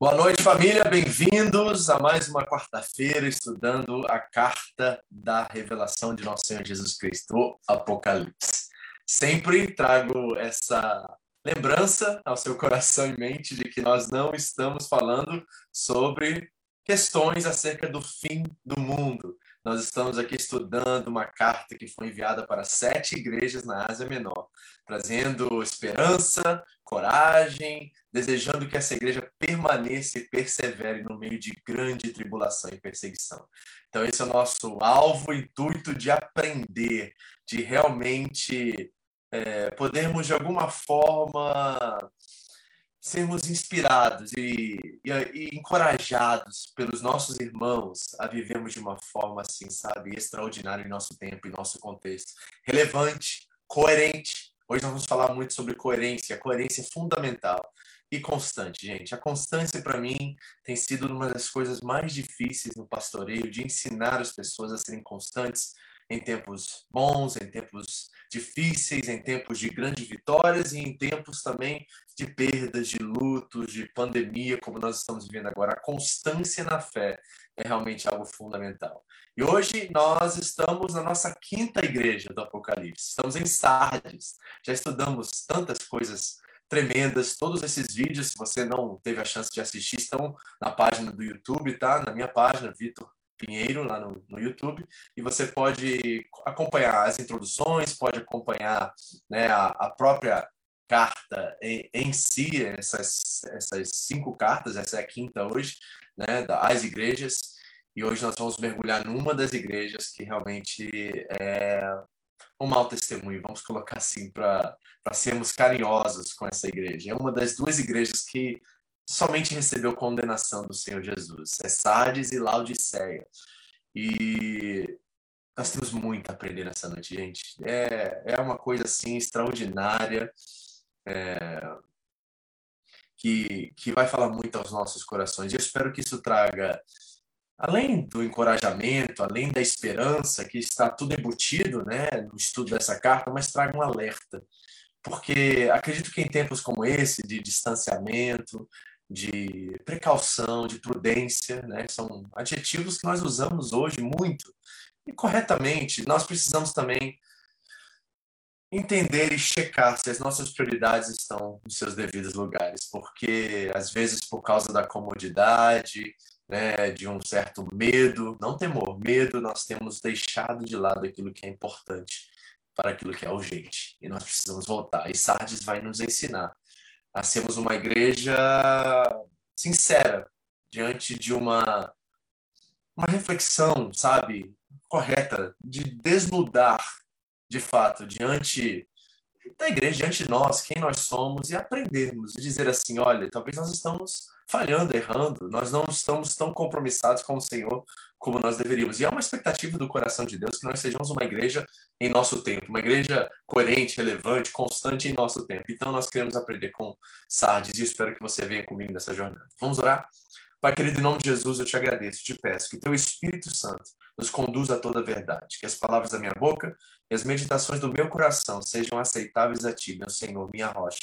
Boa noite, família. Bem-vindos a mais uma quarta-feira estudando a carta da revelação de nosso Senhor Jesus Cristo, Apocalipse. Sempre trago essa lembrança ao seu coração e mente de que nós não estamos falando sobre questões acerca do fim do mundo. Nós estamos aqui estudando uma carta que foi enviada para sete igrejas na Ásia Menor, trazendo esperança, coragem, desejando que essa igreja permaneça e persevere no meio de grande tribulação e perseguição. Então, esse é o nosso alvo, intuito de aprender, de realmente é, podermos, de alguma forma, sermos inspirados e, e, e, encorajados pelos nossos irmãos a vivermos de uma forma assim, sabe, extraordinária em nosso tempo, em nosso contexto, relevante, coerente. Hoje nós vamos falar muito sobre coerência. Coerência é fundamental e constante, gente. A constância para mim tem sido uma das coisas mais difíceis no pastoreio, de ensinar as pessoas a serem constantes em tempos bons, em tempos difíceis, em tempos de grandes vitórias e em tempos também de perdas, de lutos, de pandemia, como nós estamos vivendo agora. A constância na fé é realmente algo fundamental. E hoje nós estamos na nossa quinta igreja do Apocalipse. Estamos em Sardes. Já estudamos tantas coisas tremendas. Todos esses vídeos, se você não teve a chance de assistir, estão na página do YouTube, tá? Na minha página, Vitor Pinheiro, lá no, no YouTube, e você pode acompanhar as introduções, pode acompanhar né, a, a própria carta em, em, si, essas, essas cinco cartas, essa é a quinta hoje, né, das igrejas, e hoje nós vamos mergulhar numa das igrejas que realmente é um mau testemunho, vamos colocar assim, para sermos carinhosos com essa igreja. É uma das duas igrejas que somente recebeu condenação do Senhor Jesus. É Sardes e Laodiceia. E nós temos muito a aprender nessa noite, gente. É, é uma coisa assim extraordinária. É, que, que vai falar muito aos nossos corações. E eu espero que isso traga, além do encorajamento, além da esperança, que está tudo embutido né, no estudo dessa carta, mas traga um alerta. Porque acredito que em tempos como esse, de distanciamento, de precaução, de prudência, né? São adjetivos que nós usamos hoje muito e corretamente. Nós precisamos também entender e checar se as nossas prioridades estão nos seus devidos lugares, porque às vezes por causa da comodidade, né, de um certo medo, não temor, medo, nós temos deixado de lado aquilo que é importante para aquilo que é urgente e nós precisamos voltar. E Sardes vai nos ensinar a sermos uma igreja sincera diante de uma uma reflexão, sabe, correta de desnudar de fato diante da igreja, diante de nós, quem nós somos e aprendermos e dizer assim, olha, talvez nós estamos falhando, errando, nós não estamos tão compromissados com o Senhor como nós deveríamos. E é uma expectativa do coração de Deus que nós sejamos uma igreja em nosso tempo, uma igreja coerente, relevante, constante em nosso tempo. Então nós queremos aprender com Sardes e espero que você venha comigo nessa jornada. Vamos orar? Pai querido, em nome de Jesus, eu te agradeço, te peço que teu Espírito Santo nos conduza a toda a verdade, que as palavras da minha boca e as meditações do meu coração sejam aceitáveis a ti, meu Senhor, minha rocha,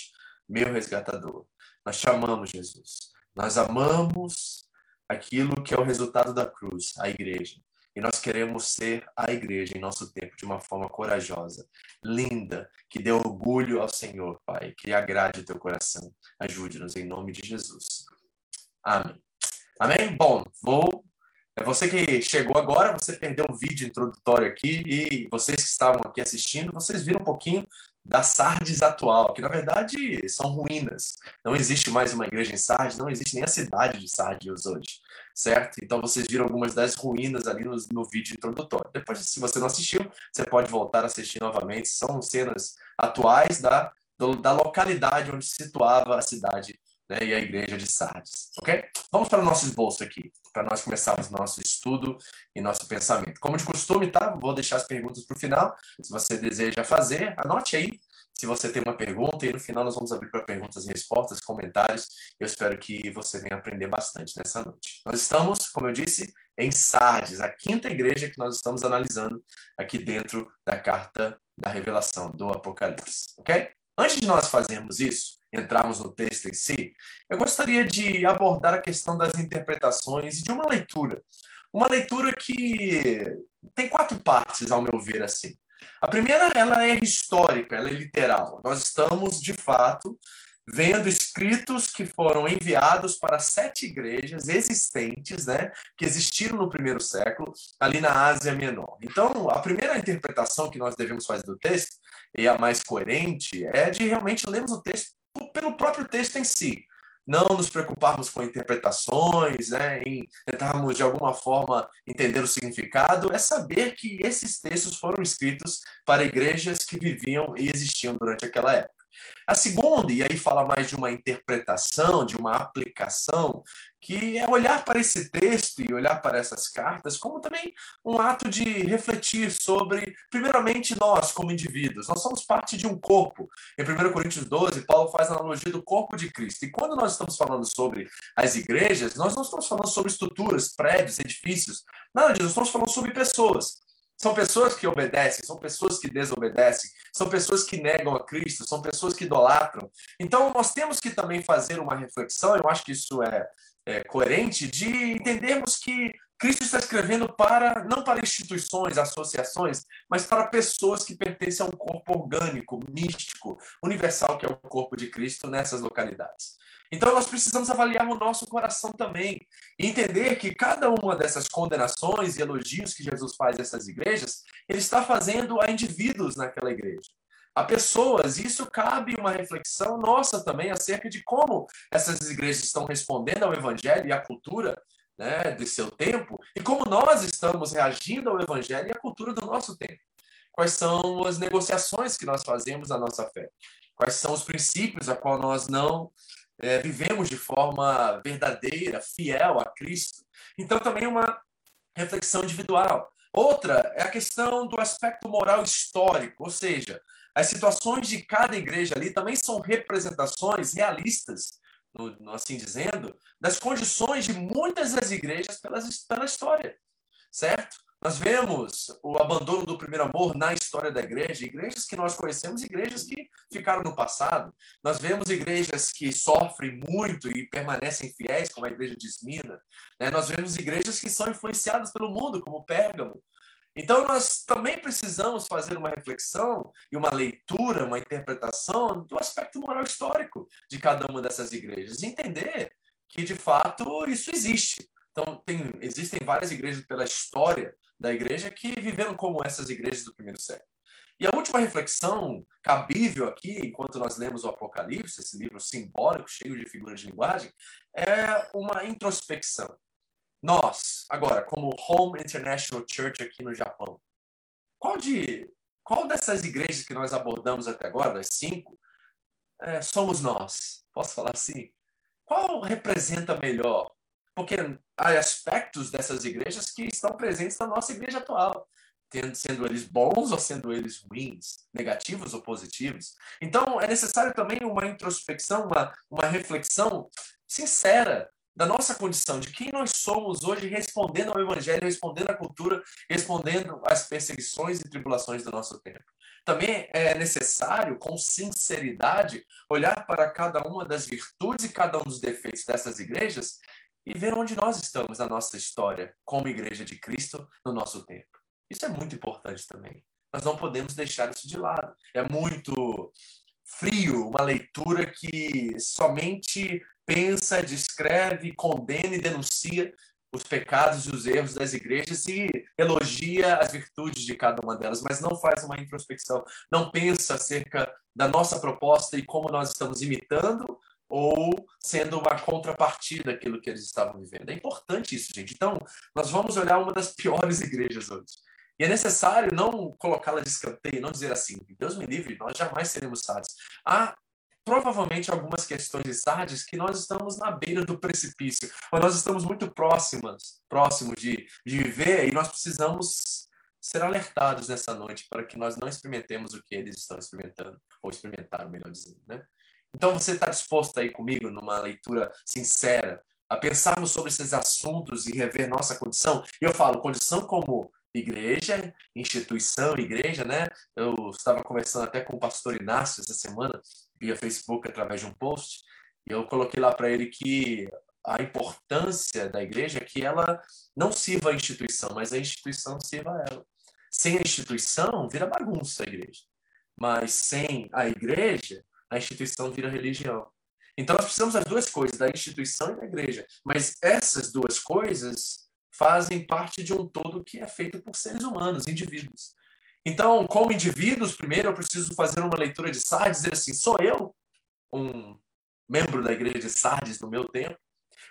meu resgatador. Nós te amamos, Jesus. Nós amamos aquilo que é o resultado da cruz, a igreja. E nós queremos ser a igreja em nosso tempo de uma forma corajosa, linda, que dê orgulho ao Senhor, Pai, que agrade o teu coração. Ajude-nos em nome de Jesus. Amém. Amém? Bom, vou. É você que chegou agora, você perdeu o vídeo introdutório aqui e vocês que estavam aqui assistindo, vocês viram um pouquinho da Sardes atual, que na verdade são ruínas. Não existe mais uma igreja em Sardes, não existe nem a cidade de Sardes hoje, certo? Então vocês viram algumas das ruínas ali no, no vídeo introdutório. Depois, se você não assistiu, você pode voltar a assistir novamente. São cenas atuais da, do, da localidade onde se situava a cidade né, e a igreja de Sardes, ok? Vamos para o nosso esboço aqui, para nós começarmos nosso estudo e nosso pensamento. Como de costume, tá? Vou deixar as perguntas para o final. Se você deseja fazer, anote aí se você tem uma pergunta e no final nós vamos abrir para perguntas e respostas, comentários. Eu espero que você venha aprender bastante nessa noite. Nós estamos, como eu disse, em Sardes, a quinta igreja que nós estamos analisando aqui dentro da carta da revelação do Apocalipse, ok? Antes de nós fazermos isso, entrarmos no texto em si, eu gostaria de abordar a questão das interpretações e de uma leitura. Uma leitura que tem quatro partes, ao meu ver, assim. A primeira, ela é histórica, ela é literal. Nós estamos, de fato, vendo escritos que foram enviados para sete igrejas existentes, né, que existiram no primeiro século, ali na Ásia Menor. Então, a primeira interpretação que nós devemos fazer do texto, e a mais coerente, é de realmente lermos o texto pelo próprio texto em si. Não nos preocuparmos com interpretações, né, em tentarmos de alguma forma entender o significado, é saber que esses textos foram escritos para igrejas que viviam e existiam durante aquela época. A segunda, e aí fala mais de uma interpretação, de uma aplicação, que é olhar para esse texto e olhar para essas cartas como também um ato de refletir sobre, primeiramente, nós como indivíduos. Nós somos parte de um corpo. Em 1 Coríntios 12, Paulo faz a analogia do corpo de Cristo. E quando nós estamos falando sobre as igrejas, nós não estamos falando sobre estruturas, prédios, edifícios. Nada disso, nós estamos falando sobre pessoas. São pessoas que obedecem, são pessoas que desobedecem, são pessoas que negam a Cristo, são pessoas que idolatram. Então, nós temos que também fazer uma reflexão, eu acho que isso é, é coerente, de entendermos que Cristo está escrevendo para não para instituições, associações, mas para pessoas que pertencem a um corpo orgânico, místico, universal, que é o corpo de Cristo nessas localidades. Então nós precisamos avaliar o nosso coração também e entender que cada uma dessas condenações e elogios que Jesus faz a essas igrejas, ele está fazendo a indivíduos naquela igreja. A pessoas, isso cabe uma reflexão nossa também acerca de como essas igrejas estão respondendo ao evangelho e à cultura né, de seu tempo e como nós estamos reagindo ao evangelho e à cultura do nosso tempo. Quais são as negociações que nós fazemos na nossa fé? Quais são os princípios a qual nós não é, vivemos de forma verdadeira, fiel a Cristo. Então, também uma reflexão individual. Outra é a questão do aspecto moral histórico, ou seja, as situações de cada igreja ali também são representações realistas, assim dizendo, das condições de muitas das igrejas pelas, pela história, certo? Nós vemos o abandono do primeiro amor na história da igreja, igrejas que nós conhecemos, igrejas que ficaram no passado. Nós vemos igrejas que sofrem muito e permanecem fiéis, como a igreja de Esmina. Né? Nós vemos igrejas que são influenciadas pelo mundo, como Pérgamo. Então, nós também precisamos fazer uma reflexão e uma leitura, uma interpretação do aspecto moral histórico de cada uma dessas igrejas. Entender que, de fato, isso existe. Então, tem, existem várias igrejas pela história da igreja que viveram como essas igrejas do primeiro século. E a última reflexão cabível aqui, enquanto nós lemos o Apocalipse, esse livro simbólico, cheio de figuras de linguagem, é uma introspecção. Nós, agora, como Home International Church aqui no Japão, qual de qual dessas igrejas que nós abordamos até agora, das cinco, é, somos nós? Posso falar assim? Qual representa melhor porque há aspectos dessas igrejas que estão presentes na nossa igreja atual, sendo eles bons ou sendo eles ruins, negativos ou positivos. Então, é necessário também uma introspecção, uma, uma reflexão sincera da nossa condição, de quem nós somos hoje, respondendo ao Evangelho, respondendo à cultura, respondendo às perseguições e tribulações do nosso tempo. Também é necessário, com sinceridade, olhar para cada uma das virtudes e cada um dos defeitos dessas igrejas e ver onde nós estamos na nossa história como Igreja de Cristo no nosso tempo. Isso é muito importante também. Nós não podemos deixar isso de lado. É muito frio uma leitura que somente pensa, descreve, condena e denuncia os pecados e os erros das igrejas e elogia as virtudes de cada uma delas, mas não faz uma introspecção, não pensa acerca da nossa proposta e como nós estamos imitando ou sendo uma contrapartida daquilo que eles estavam vivendo. É importante isso, gente. Então, nós vamos olhar uma das piores igrejas hoje. E é necessário não colocá-la de escanteio, não dizer assim, Deus me livre, nós jamais seremos sádios. Há provavelmente algumas questões de Sardes que nós estamos na beira do precipício, ou nós estamos muito próximas, próximos de, de viver e nós precisamos ser alertados nessa noite para que nós não experimentemos o que eles estão experimentando, ou experimentaram, melhor dizendo, né? Então você está disposto aí comigo, numa leitura sincera, a pensarmos sobre esses assuntos e rever nossa condição? E eu falo, condição como igreja, instituição, igreja, né? Eu estava conversando até com o pastor Inácio essa semana, via Facebook através de um post, e eu coloquei lá para ele que a importância da igreja é que ela não sirva a instituição, mas a instituição sirva a ela. Sem a instituição, vira bagunça a igreja. Mas sem a igreja, a instituição vira religião. Então nós precisamos das duas coisas, da instituição e da igreja. Mas essas duas coisas fazem parte de um todo que é feito por seres humanos, indivíduos. Então, como indivíduos, primeiro eu preciso fazer uma leitura de Sardes, dizer assim: sou eu um membro da igreja de Sardes no meu tempo?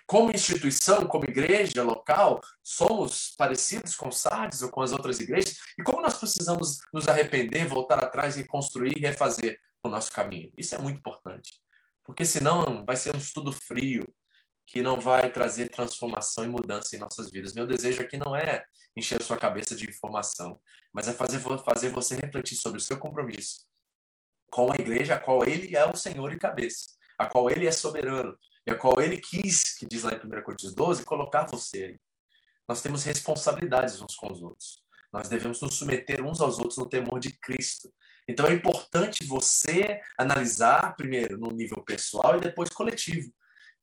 Como instituição, como igreja local, somos parecidos com Sardes ou com as outras igrejas? E como nós precisamos nos arrepender, voltar atrás, e refazer o nosso caminho? Isso é muito importante. Porque senão vai ser um estudo frio, que não vai trazer transformação e mudança em nossas vidas. Meu desejo aqui não é encher sua cabeça de informação, mas é fazer, fazer você refletir sobre o seu compromisso com a igreja, a qual ele é o Senhor e cabeça, a qual ele é soberano, e a qual ele quis, que diz lá em 1 Coríntios 12, colocar você. Nós temos responsabilidades uns com os outros. Nós devemos nos submeter uns aos outros no temor de Cristo. Então é importante você analisar primeiro no nível pessoal e depois coletivo.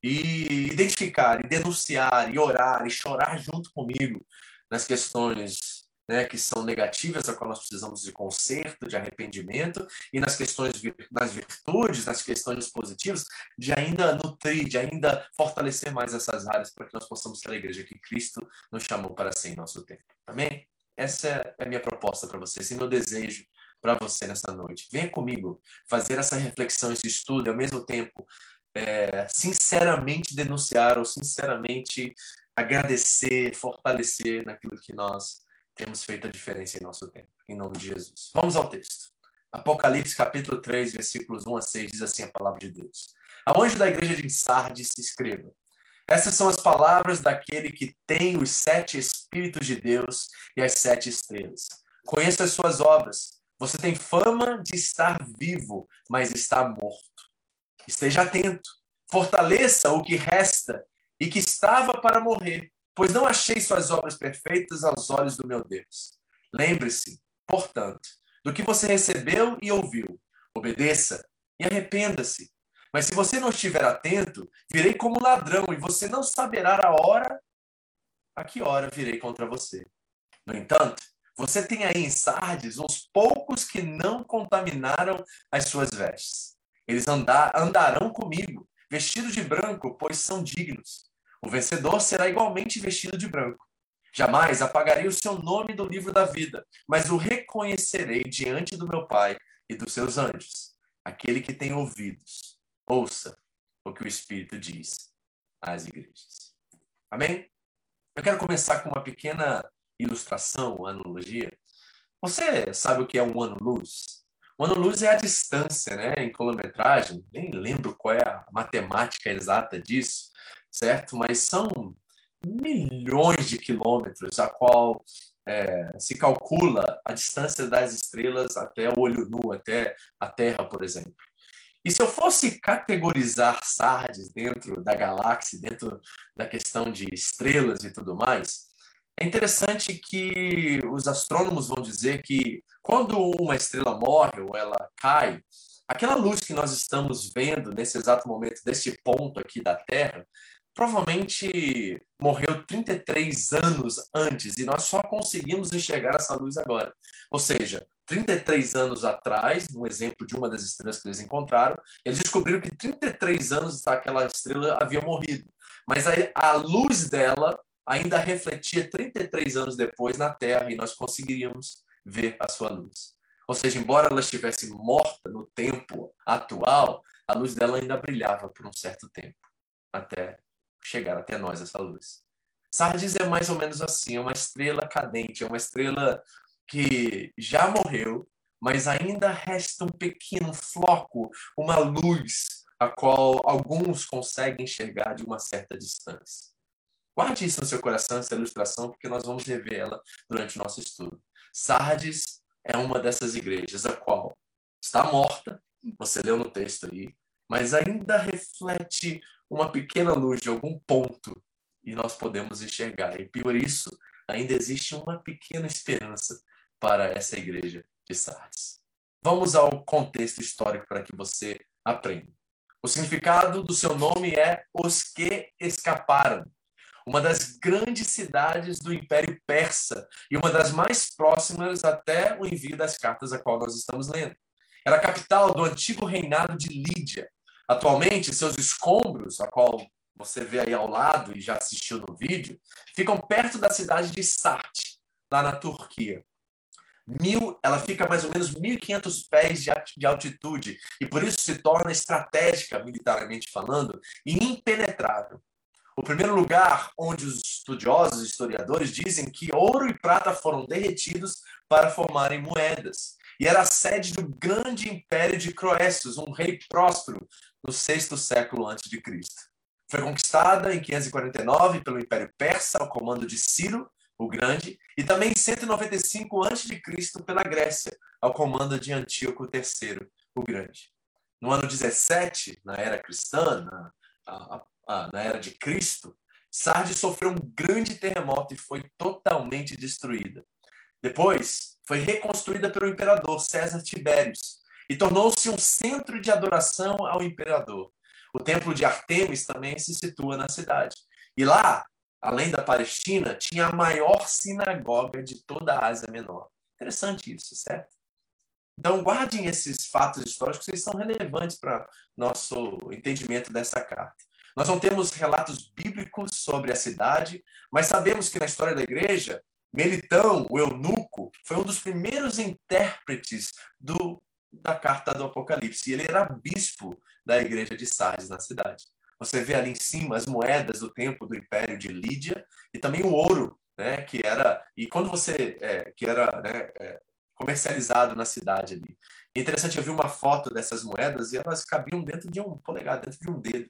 E identificar, e denunciar, e orar, e chorar junto comigo nas questões né, que são negativas, a qual nós precisamos de conserto, de arrependimento, e nas questões, nas virtudes, nas questões positivas, de ainda nutrir, de ainda fortalecer mais essas áreas para que nós possamos ser a igreja que Cristo nos chamou para ser em nosso tempo. Amém? Essa é a minha proposta para você, esse é meu desejo para você nessa noite. Venha comigo fazer essa reflexão, esse estudo, e ao mesmo tempo, é, sinceramente denunciar ou sinceramente agradecer, fortalecer naquilo que nós temos feito a diferença em nosso tempo. Em nome de Jesus. Vamos ao texto. Apocalipse capítulo 3, versículos 1 a 6, diz assim a palavra de Deus. Ao anjo da igreja de Sardes se escreva. Essas são as palavras daquele que tem os sete Espíritos de Deus e as sete estrelas. Conheça as suas obras. Você tem fama de estar vivo, mas está morto. Esteja atento. Fortaleça o que resta e que estava para morrer pois não achei suas obras perfeitas aos olhos do meu Deus. Lembre-se, portanto, do que você recebeu e ouviu. Obedeça e arrependa-se. Mas se você não estiver atento, virei como ladrão e você não saberá a hora a que hora virei contra você. No entanto, você tem aí em Sardes uns poucos que não contaminaram as suas vestes. Eles andar, andarão comigo, vestidos de branco, pois são dignos. O vencedor será igualmente vestido de branco. Jamais apagarei o seu nome do livro da vida, mas o reconhecerei diante do meu Pai e dos seus anjos. Aquele que tem ouvidos, ouça o que o Espírito diz às igrejas. Amém? Eu quero começar com uma pequena ilustração, analogia. Você sabe o que é um ano-luz? Um ano-luz é a distância, né, em quilometragem. Nem lembro qual é a matemática exata disso, certo? Mas são milhões de quilômetros a qual é, se calcula a distância das estrelas até o olho nu, até a Terra, por exemplo. E se eu fosse categorizar Sardes dentro da galáxia, dentro da questão de estrelas e tudo mais, é interessante que os astrônomos vão dizer que quando uma estrela morre ou ela cai, aquela luz que nós estamos vendo nesse exato momento, deste ponto aqui da Terra, provavelmente morreu 33 anos antes e nós só conseguimos enxergar essa luz agora. Ou seja, 33 anos atrás, um exemplo de uma das estrelas que eles encontraram, eles descobriram que 33 anos daquela estrela havia morrido. Mas a, a luz dela ainda refletia 33 anos depois na Terra e nós conseguiríamos ver a sua luz. Ou seja, embora ela estivesse morta no tempo atual, a luz dela ainda brilhava por um certo tempo, até chegar até nós essa luz. Sardes é mais ou menos assim, é uma estrela cadente, é uma estrela que já morreu, mas ainda resta um pequeno floco, uma luz, a qual alguns conseguem enxergar de uma certa distância. Guarde isso no seu coração, essa ilustração, porque nós vamos rever ela durante o nosso estudo. Sardes é uma dessas igrejas, a qual está morta, você leu no texto aí, mas ainda reflete uma pequena luz de algum ponto e nós podemos enxergar. E por isso, ainda existe uma pequena esperança para essa igreja de Sardes. Vamos ao contexto histórico para que você aprendam. O significado do seu nome é os que escaparam. Uma das grandes cidades do Império Persa e uma das mais próximas até o envio das cartas a qual nós estamos lendo. Era a capital do antigo reinado de Lídia. Atualmente, seus escombros, a qual você vê aí ao lado e já assistiu no vídeo, ficam perto da cidade de Sart, lá na Turquia. Mil, ela fica a mais ou menos 1.500 pés de altitude e por isso se torna estratégica, militarmente falando, e impenetrável. O primeiro lugar onde os estudiosos e historiadores dizem que ouro e prata foram derretidos para formarem moedas. E era a sede do grande império de Croécios, um rei próspero no sexto século antes de Cristo. Foi conquistada em 549 pelo Império Persa, ao comando de Ciro, o Grande, e também em 195 a.C. pela Grécia, ao comando de Antíoco III, o Grande. No ano 17, na era cristã, na, a, a, na era de Cristo, Sardes sofreu um grande terremoto e foi totalmente destruída. Depois, foi reconstruída pelo imperador César Tibérios e tornou-se um centro de adoração ao imperador. O templo de Artemis também se situa na cidade. E lá, além da Palestina, tinha a maior sinagoga de toda a Ásia Menor. Interessante isso, certo? Então, guardem esses fatos históricos, eles são relevantes para nosso entendimento dessa carta. Nós não temos relatos bíblicos sobre a cidade, mas sabemos que na história da igreja, Melitão, o eunuco, foi um dos primeiros intérpretes do, da carta do Apocalipse. Ele era bispo da igreja de Sardes, na cidade. Você vê ali em cima as moedas do tempo do Império de Lídia e também o ouro, né, que era e quando você é, que era né, é, comercializado na cidade ali. É interessante, eu vi uma foto dessas moedas e elas cabiam dentro de um polegar, dentro de um dedo,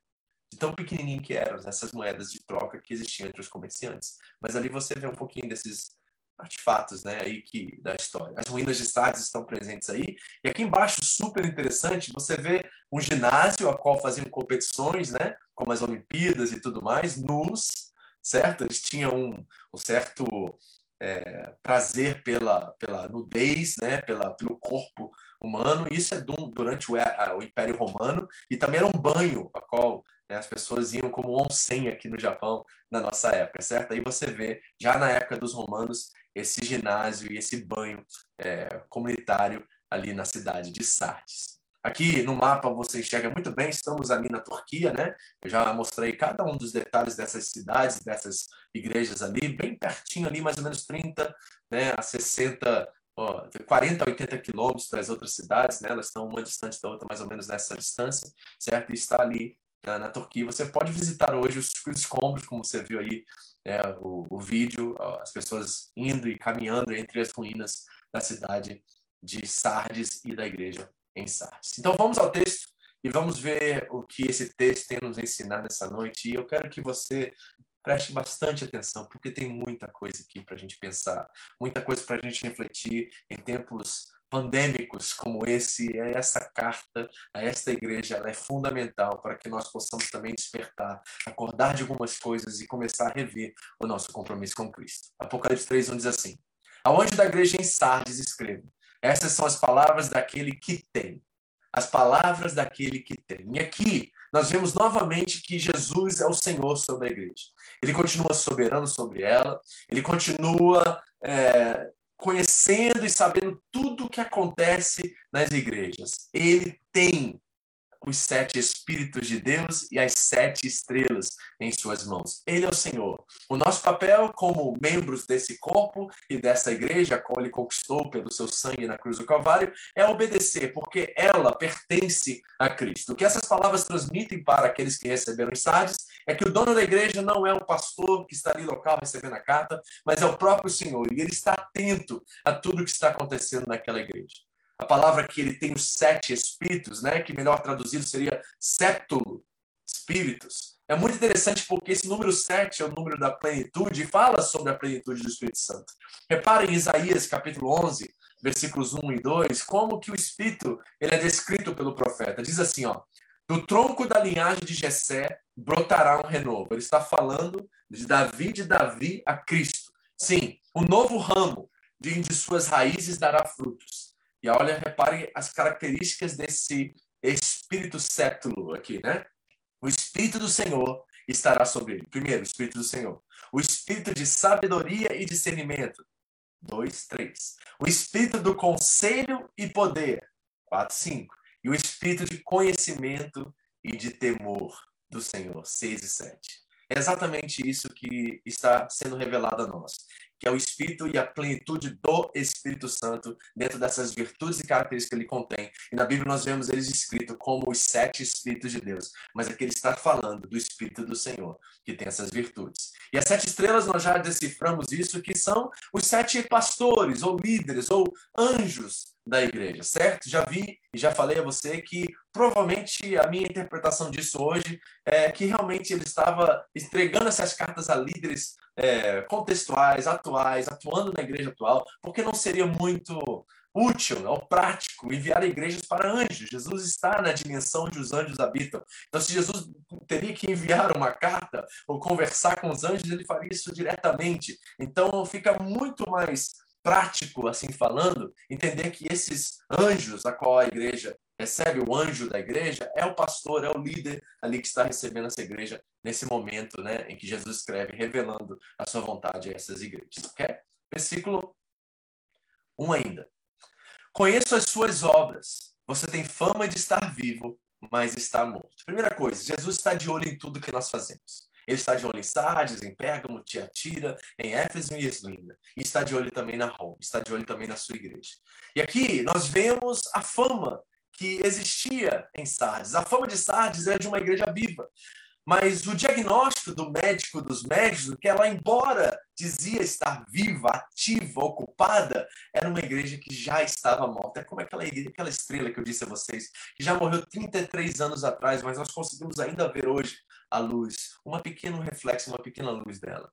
de tão pequenininho que eram essas moedas de troca que existiam entre os comerciantes. Mas ali você vê um pouquinho desses artefatos, né, aí que da história. As ruínas de Sardes estão presentes aí. E aqui embaixo, super interessante, você vê um ginásio a qual faziam competições, né, como as Olimpíadas e tudo mais, nus, certo? Eles tinham um, um certo é, prazer pela, pela nudez, né, pela, pelo corpo humano. Isso é do, durante o, a, o Império Romano e também era um banho a qual né, as pessoas iam como onsen aqui no Japão na nossa época, certo? Aí você vê já na época dos romanos esse ginásio e esse banho é, comunitário ali na cidade de Sardes. Aqui no mapa você enxerga muito bem, estamos ali na Turquia, né? Eu já mostrei cada um dos detalhes dessas cidades, dessas igrejas ali, bem pertinho ali, mais ou menos 30 né, a 60, ó, 40 a 80 quilômetros das outras cidades, né? Elas estão uma distante da outra, mais ou menos nessa distância, certo? E está ali na, na Turquia. Você pode visitar hoje os, os escombros, como você viu aí é, o, o vídeo, as pessoas indo e caminhando entre as ruínas da cidade de Sardes e da igreja em Sardes. Então vamos ao texto e vamos ver o que esse texto tem nos ensinar nessa noite. E eu quero que você preste bastante atenção, porque tem muita coisa aqui para a gente pensar, muita coisa para a gente refletir em tempos pandêmicos como esse, essa carta a esta igreja ela é fundamental para que nós possamos também despertar, acordar de algumas coisas e começar a rever o nosso compromisso com Cristo. Apocalipse 3, 1 diz assim: Aonde da igreja em Sardes escrevo: Essas são as palavras daquele que tem. As palavras daquele que tem. E aqui nós vemos novamente que Jesus é o Senhor sobre a igreja. Ele continua soberano sobre ela, ele continua é, conhecendo e sabendo tudo o que acontece nas igrejas. Ele tem os sete Espíritos de Deus e as sete estrelas em suas mãos. Ele é o Senhor. O nosso papel como membros desse corpo e dessa igreja, qual ele conquistou pelo seu sangue na cruz do Calvário, é obedecer, porque ela pertence a Cristo. O que essas palavras transmitem para aqueles que receberam os Sardes é que o dono da igreja não é o pastor que está ali local recebendo a carta, mas é o próprio Senhor. E ele está atento a tudo que está acontecendo naquela igreja a palavra que ele tem os sete espíritos, né, que melhor traduzido seria sétulo, espíritos. É muito interessante porque esse número sete é o número da plenitude e fala sobre a plenitude do Espírito Santo. Reparem em Isaías capítulo 11, versículos 1 e 2, como que o Espírito ele é descrito pelo profeta. Diz assim, ó, do tronco da linhagem de Jessé brotará um renovo. Ele está falando de Davi de Davi a Cristo. Sim, um novo ramo de, de suas raízes dará frutos. E olha, repare as características desse espírito sétulo aqui, né? O espírito do Senhor estará sobre ele. Primeiro, o espírito do Senhor. O espírito de sabedoria e discernimento. Dois, três. O espírito do conselho e poder. Quatro, cinco. E o espírito de conhecimento e de temor do Senhor. Seis e sete. É exatamente isso que está sendo revelado a nós que é o Espírito e a plenitude do Espírito Santo dentro dessas virtudes e características que ele contém. E na Bíblia nós vemos eles escritos como os sete Espíritos de Deus, mas aqui ele está falando do Espírito do Senhor, que tem essas virtudes. E as sete estrelas nós já deciframos isso, que são os sete pastores, ou líderes, ou anjos da igreja, certo? Já vi e já falei a você que provavelmente a minha interpretação disso hoje é que realmente ele estava entregando essas cartas a líderes é, contextuais, atuais, atuando na igreja atual, porque não seria muito útil ou prático enviar igrejas para anjos. Jesus está na dimensão onde os anjos habitam. Então, se Jesus teria que enviar uma carta ou conversar com os anjos, ele faria isso diretamente. Então, fica muito mais prático, assim falando, entender que esses anjos a qual a igreja recebe, o anjo da igreja, é o pastor, é o líder ali que está recebendo essa igreja nesse momento né, em que Jesus escreve, revelando a sua vontade a essas igrejas. Okay? Versículo 1 ainda. Conheço as suas obras. Você tem fama de estar vivo, mas está morto. Primeira coisa, Jesus está de olho em tudo que nós fazemos. Ele está de olho em Sardes, em Pérgamo, Tiatira, em Éfeso e Eslinda. E está de olho também na Roma, está de olho também na sua igreja. E aqui nós vemos a fama que existia em Sardes. A fama de Sardes é de uma igreja viva. Mas o diagnóstico do médico dos médicos, que ela, embora dizia estar viva, ativa, ocupada, era uma igreja que já estava morta. É como aquela, igreja, aquela estrela que eu disse a vocês, que já morreu 33 anos atrás, mas nós conseguimos ainda ver hoje a luz, uma pequeno reflexo, uma pequena luz dela.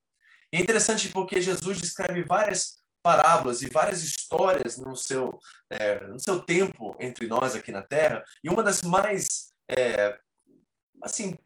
E é interessante porque Jesus descreve várias parábolas e várias histórias no seu, é, no seu tempo entre nós aqui na Terra, e uma das mais é, assim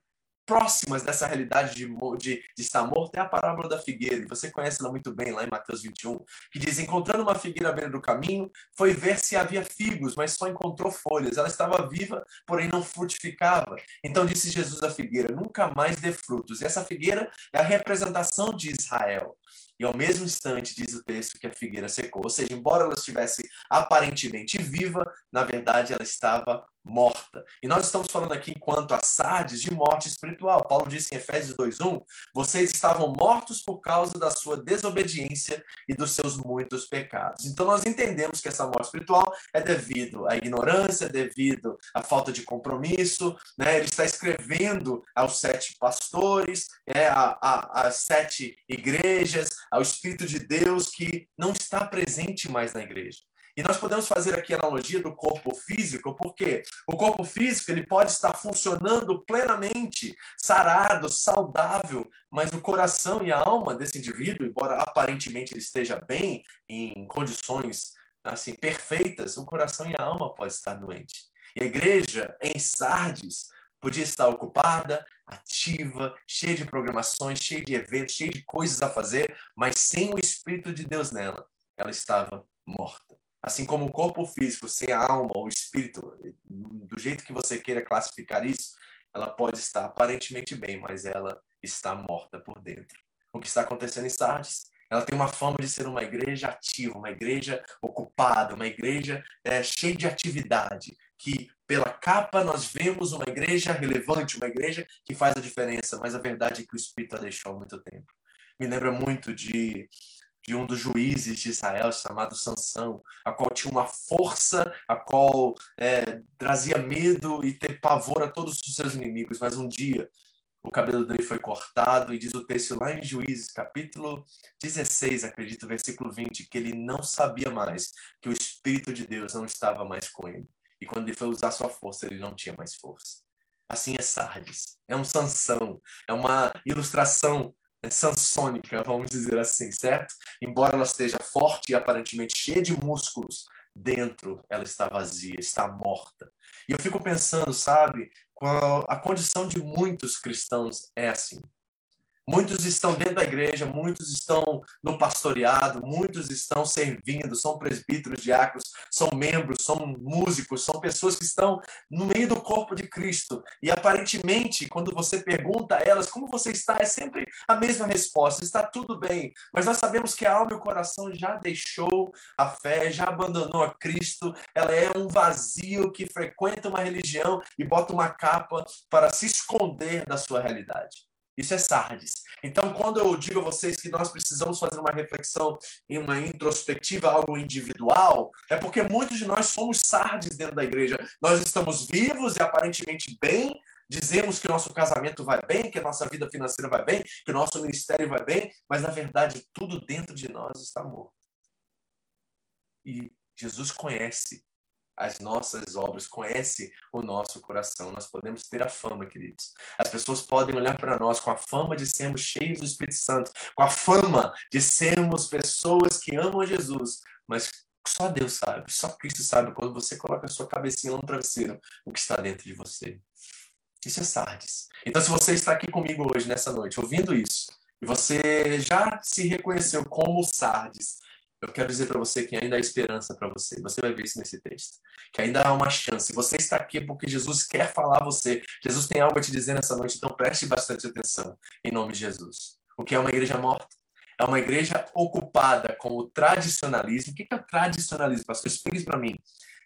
próximas dessa realidade de, de, de, estar morto é a parábola da figueira. E você conhece ela muito bem lá em Mateus 21, que diz: Encontrando uma figueira à beira do caminho, foi ver se havia figos, mas só encontrou folhas. Ela estava viva, porém não frutificava. Então disse Jesus à figueira: Nunca mais dê frutos. E essa figueira é a representação de Israel. E ao mesmo instante, diz o texto, que a figueira secou. Ou seja, embora ela estivesse aparentemente viva, na verdade ela estava morta. E nós estamos falando aqui, enquanto a Sardes, de morte espiritual. Paulo disse em Efésios 2.1, vocês estavam mortos por causa da sua desobediência e dos seus muitos pecados. Então nós entendemos que essa morte espiritual é devido à ignorância, é devido à falta de compromisso. Né? Ele está escrevendo aos sete pastores, é, às sete igrejas, ao Espírito de Deus que não está presente mais na igreja. E nós podemos fazer aqui a analogia do corpo físico, porque o corpo físico ele pode estar funcionando plenamente, sarado, saudável, mas o coração e a alma desse indivíduo, embora aparentemente ele esteja bem, em condições assim perfeitas, o coração e a alma podem estar doentes. E a igreja em Sardes podia estar ocupada, ativa, cheia de programações, cheia de eventos, cheia de coisas a fazer, mas sem o Espírito de Deus nela, ela estava morta. Assim como o corpo físico sem a alma ou espírito, do jeito que você queira classificar isso, ela pode estar aparentemente bem, mas ela está morta por dentro. O que está acontecendo em Sardes? Ela tem uma fama de ser uma igreja ativa, uma igreja ocupada, uma igreja é, cheia de atividade, que pela capa nós vemos uma igreja relevante, uma igreja que faz a diferença, mas a verdade é que o Espírito a deixou há muito tempo. Me lembra muito de de um dos juízes de Israel chamado Sansão, a qual tinha uma força, a qual é, trazia medo e ter pavor a todos os seus inimigos. Mas um dia o cabelo dele foi cortado e diz o texto lá em Juízes, capítulo 16, acredito, versículo 20, que ele não sabia mais, que o Espírito de Deus não estava mais com ele. E quando ele foi usar sua força, ele não tinha mais força. Assim é Sardes. É um Sansão, é uma ilustração sansônica, vamos dizer assim, certo? Embora ela esteja forte e aparentemente cheia de músculos, dentro ela está vazia, está morta. E eu fico pensando, sabe, qual a condição de muitos cristãos é assim. Muitos estão dentro da igreja, muitos estão no pastoreado, muitos estão servindo, são presbíteros, diáconos, são membros, são músicos, são pessoas que estão no meio do corpo de Cristo. E aparentemente, quando você pergunta a elas como você está, é sempre a mesma resposta: está tudo bem. Mas nós sabemos que a alma e o coração já deixou a fé, já abandonou a Cristo. Ela é um vazio que frequenta uma religião e bota uma capa para se esconder da sua realidade. Isso é Sardes. Então, quando eu digo a vocês que nós precisamos fazer uma reflexão em uma introspectiva, algo individual, é porque muitos de nós somos Sardes dentro da igreja. Nós estamos vivos e aparentemente bem, dizemos que nosso casamento vai bem, que nossa vida financeira vai bem, que nosso ministério vai bem, mas na verdade tudo dentro de nós está morto. E Jesus conhece as nossas obras, conhece o nosso coração. Nós podemos ter a fama, queridos. As pessoas podem olhar para nós com a fama de sermos cheios do Espírito Santo, com a fama de sermos pessoas que amam Jesus, mas só Deus sabe, só Cristo sabe quando você coloca a sua cabecinha no travesseiro, o que está dentro de você. Isso é Sardes. Então, se você está aqui comigo hoje, nessa noite, ouvindo isso, e você já se reconheceu como Sardes, eu quero dizer para você que ainda há esperança para você. Você vai ver isso nesse texto. Que ainda há uma chance. Você está aqui porque Jesus quer falar a você. Jesus tem algo a te dizer nessa noite, então preste bastante atenção. Em nome de Jesus. O que é uma igreja morta? É uma igreja ocupada com o tradicionalismo. O que é o tradicionalismo, pastor? Explique para mim.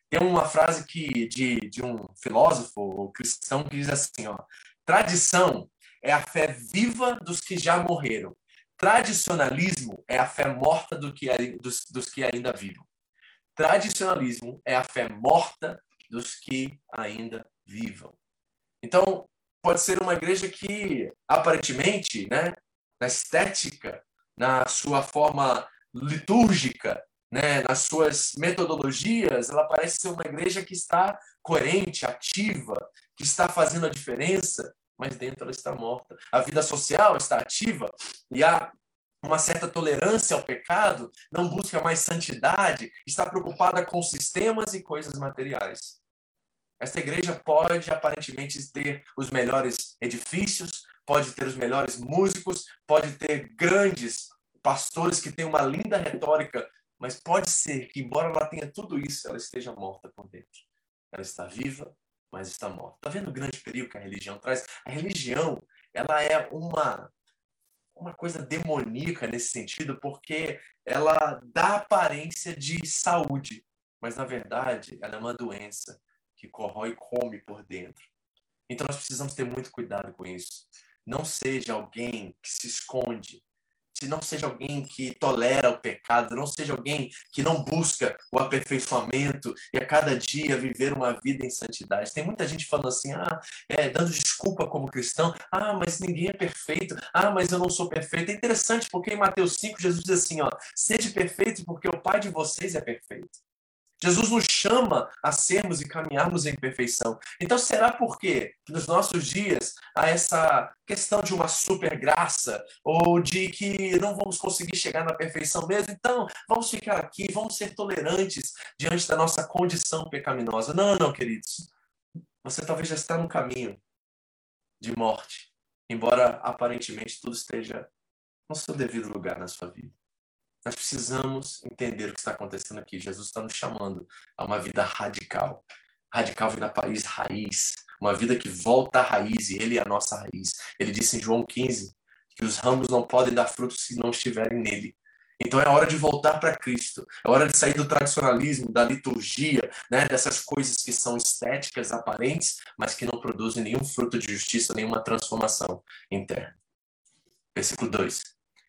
Tem uma frase que, de, de um filósofo cristão que diz assim: ó, tradição é a fé viva dos que já morreram Tradicionalismo é a fé morta do que, dos, dos que ainda vivem. Tradicionalismo é a fé morta dos que ainda vivam. Então, pode ser uma igreja que, aparentemente, né, na estética, na sua forma litúrgica, né, nas suas metodologias, ela parece ser uma igreja que está coerente, ativa, que está fazendo a diferença, mas dentro ela está morta. A vida social está ativa e há uma certa tolerância ao pecado, não busca mais santidade, está preocupada com sistemas e coisas materiais. Esta igreja pode aparentemente ter os melhores edifícios, pode ter os melhores músicos, pode ter grandes pastores que têm uma linda retórica, mas pode ser que, embora ela tenha tudo isso, ela esteja morta por dentro. Ela está viva, mas está morta. Está vendo o grande perigo que a religião traz? A religião, ela é uma uma coisa demoníaca nesse sentido, porque ela dá aparência de saúde, mas na verdade ela é uma doença que corrói e come por dentro. Então nós precisamos ter muito cuidado com isso. Não seja alguém que se esconde se não seja alguém que tolera o pecado, não seja alguém que não busca o aperfeiçoamento e a cada dia viver uma vida em santidade. Tem muita gente falando assim, ah, é, dando desculpa como cristão, ah, mas ninguém é perfeito, ah, mas eu não sou perfeito. É interessante porque em Mateus 5 Jesus diz assim, ó, sede perfeito porque o Pai de vocês é perfeito. Jesus nos chama a sermos e caminharmos em perfeição. Então, será por quê nos nossos dias há essa questão de uma super graça ou de que não vamos conseguir chegar na perfeição mesmo? Então, vamos ficar aqui, vamos ser tolerantes diante da nossa condição pecaminosa. Não, não, queridos. Você talvez já está no caminho de morte, embora aparentemente tudo esteja no seu devido lugar na sua vida. Nós precisamos entender o que está acontecendo aqui. Jesus está nos chamando a uma vida radical. Radical vem da país raiz, uma vida que volta à raiz, e Ele é a nossa raiz. Ele disse em João 15 que os ramos não podem dar frutos se não estiverem nele. Então é hora de voltar para Cristo, é hora de sair do tradicionalismo, da liturgia, né, dessas coisas que são estéticas, aparentes, mas que não produzem nenhum fruto de justiça, nenhuma transformação interna. Versículo 2.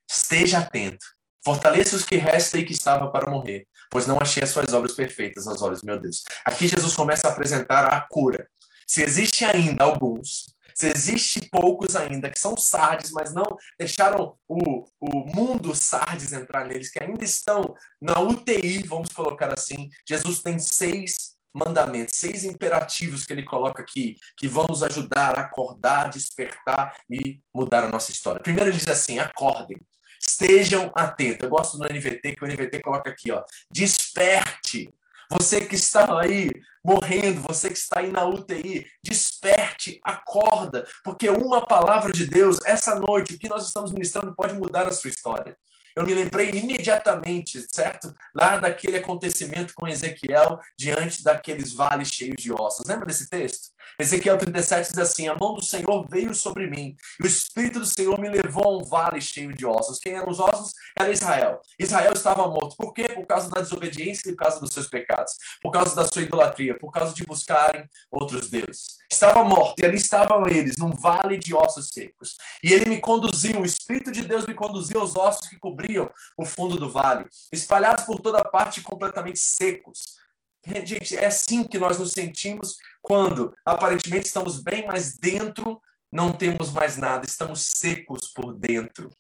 Esteja atento Fortaleça os que restam e que estava para morrer, pois não achei as suas obras perfeitas aos olhos, meu Deus. Aqui Jesus começa a apresentar a cura. Se existe ainda alguns, se existe poucos ainda que são sardes, mas não deixaram o, o mundo sardes entrar neles, que ainda estão na UTI, vamos colocar assim, Jesus tem seis mandamentos, seis imperativos que ele coloca aqui, que vão nos ajudar a acordar, despertar e mudar a nossa história. Primeiro ele diz assim: acordem. Estejam atentos. Eu gosto do NVT, que o NVT coloca aqui, ó. Desperte. Você que está aí morrendo, você que está aí na UTI, desperte, acorda, porque uma palavra de Deus, essa noite, o que nós estamos ministrando pode mudar a sua história. Eu me lembrei imediatamente, certo? Lá daquele acontecimento com Ezequiel diante daqueles vales cheios de ossos. Lembra desse texto? Ezequiel 37 diz assim: A mão do Senhor veio sobre mim, e o Espírito do Senhor me levou a um vale cheio de ossos. Quem eram os ossos? Era Israel. Israel estava morto. Por quê? Por causa da desobediência e por causa dos seus pecados, por causa da sua idolatria, por causa de buscarem outros deuses. Estava morto, e ali estavam eles, num vale de ossos secos. E ele me conduziu, o Espírito de Deus me conduziu aos ossos que cobriam o fundo do vale, espalhados por toda parte, completamente secos. Gente, é assim que nós nos sentimos quando aparentemente estamos bem, mas dentro não temos mais nada, estamos secos por dentro.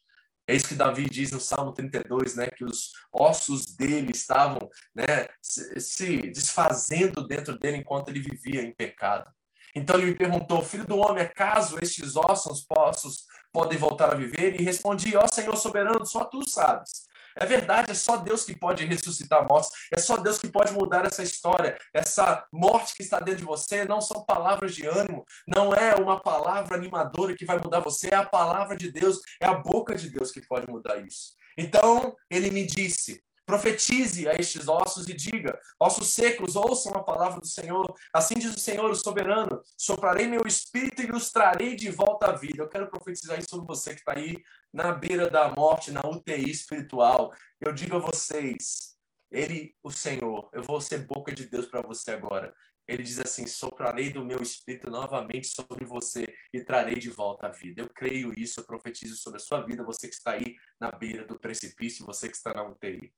É isso que Davi diz no Salmo 32, né, que os ossos dele estavam, né, se desfazendo dentro dele enquanto ele vivia em pecado. Então ele me perguntou, filho do homem, acaso estes ossos possos podem voltar a viver? E respondi, ó Senhor soberano, só tu sabes. É verdade, é só Deus que pode ressuscitar mortos, é só Deus que pode mudar essa história. Essa morte que está dentro de você não são palavras de ânimo, não é uma palavra animadora que vai mudar você, é a palavra de Deus, é a boca de Deus que pode mudar isso. Então, ele me disse: Profetize a estes ossos e diga: Ossos secos, ouçam a palavra do Senhor. Assim diz o Senhor, o soberano: Soprarei meu espírito e os trarei de volta à vida. Eu quero profetizar isso sobre você que está aí na beira da morte, na UTI espiritual. Eu digo a vocês: Ele, o Senhor, eu vou ser boca de Deus para você agora. Ele diz assim: soprarei do meu espírito novamente sobre você e trarei de volta a vida. Eu creio isso, eu profetizo sobre a sua vida, você que está aí na beira do precipício, você que está na UTI.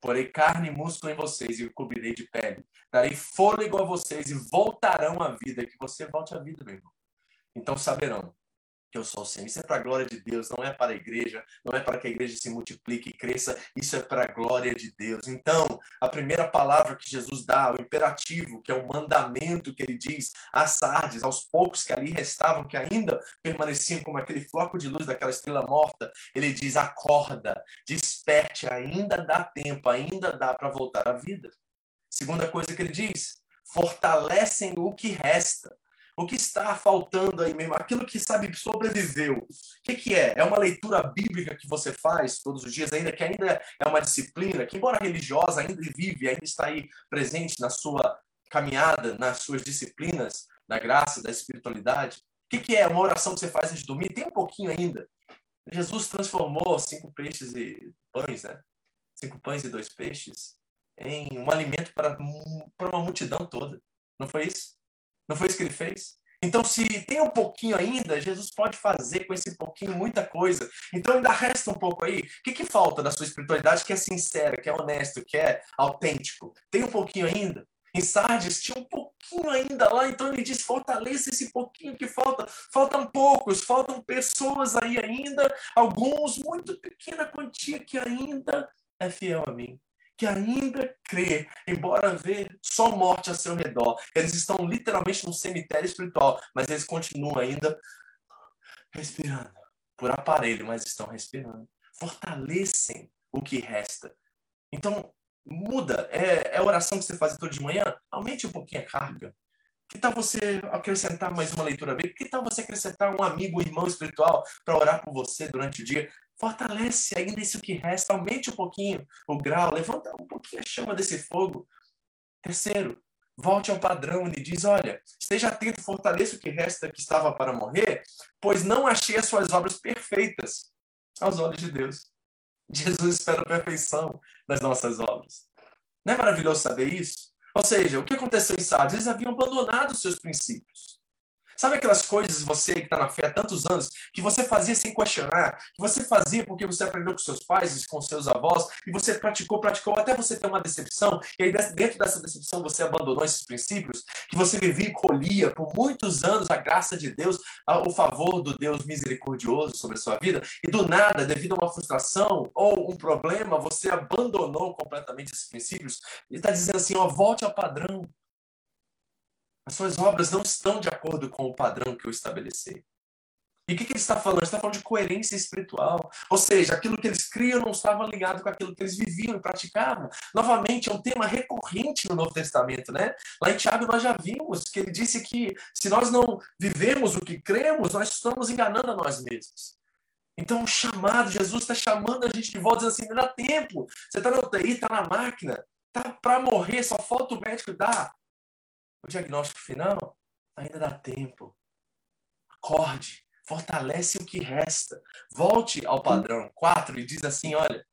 Porei carne e músculo em vocês e o cobrirei de pele. Darei fôlego a vocês e voltarão à vida. Que você volte à vida, meu irmão. Então saberão que eu sou Senhor. Isso é para a glória de Deus, não é para a igreja, não é para que a igreja se multiplique e cresça, isso é para a glória de Deus. Então, a primeira palavra que Jesus dá, o imperativo, que é o mandamento que ele diz a Sardes, aos poucos que ali restavam, que ainda permaneciam como aquele floco de luz daquela estrela morta, ele diz: acorda, desperte, ainda dá tempo, ainda dá para voltar à vida. Segunda coisa que ele diz: fortalecem o que resta. O que está faltando aí mesmo? Aquilo que, sabe, sobreviveu. O que, que é? É uma leitura bíblica que você faz todos os dias, ainda que ainda é uma disciplina, que embora religiosa, ainda vive, ainda está aí presente na sua caminhada, nas suas disciplinas da graça, da espiritualidade. O que, que é uma oração que você faz antes de dormir? Tem um pouquinho ainda. Jesus transformou cinco peixes e pães, né? Cinco pães e dois peixes em um alimento para, uma multidão toda. Não foi isso? Não foi isso que ele fez? Então, se tem um pouquinho ainda, Jesus pode fazer com esse pouquinho muita coisa. Então, ainda resta um pouco aí. O que, que falta da sua espiritualidade que é sincera, que é honesto, que é autêntico? Tem um pouquinho ainda? Em Sardes tinha um pouquinho ainda lá, então ele diz: fortaleça esse pouquinho que falta. Faltam poucos, faltam pessoas aí ainda, alguns, muito pequena quantia que ainda é fiel a mim que ainda crê, embora ver só morte a seu redor. Eles estão literalmente num cemitério espiritual, mas eles continuam ainda respirando. Por aparelho, mas estão respirando. Fortalecem o que resta. Então, muda. É, é a oração que você faz todo de manhã? Aumente um pouquinho a carga. Que tal você acrescentar mais uma leitura bíblica? Que tal você acrescentar um amigo, um irmão espiritual para orar por você durante o dia? Fortalece ainda isso que resta, aumente um pouquinho o grau, levanta um pouquinho a chama desse fogo. Terceiro, volte ao padrão. Ele diz: Olha, esteja atento, fortaleça o que resta que estava para morrer, pois não achei as suas obras perfeitas aos olhos de Deus. Jesus espera a perfeição das nossas obras. Não é maravilhoso saber isso? Ou seja, o que aconteceu em Sardes? Eles haviam abandonado os seus princípios. Sabe aquelas coisas, você que está na fé há tantos anos, que você fazia sem questionar, que você fazia porque você aprendeu com seus pais, com seus avós, e você praticou, praticou, até você ter uma decepção, e aí dentro dessa decepção você abandonou esses princípios, que você vivia e colhia por muitos anos a graça de Deus, o favor do Deus misericordioso sobre a sua vida, e do nada, devido a uma frustração ou um problema, você abandonou completamente esses princípios, e está dizendo assim, ó, volte ao padrão, as suas obras não estão de acordo com o padrão que eu estabeleci. E o que, que ele está falando? Ele está falando de coerência espiritual. Ou seja, aquilo que eles criam não estava alinhado com aquilo que eles viviam e praticavam. Novamente, é um tema recorrente no Novo Testamento, né? Lá em Tiago nós já vimos que ele disse que se nós não vivemos o que cremos, nós estamos enganando a nós mesmos. Então, o chamado, Jesus está chamando a gente de volta, dizendo assim: não dá tempo. Você está na UTI, está na máquina, está para morrer, só falta o médico dar o diagnóstico final. Ainda dá tempo. Acorde fortalece o que resta. Volte ao padrão 4 e diz assim: olha,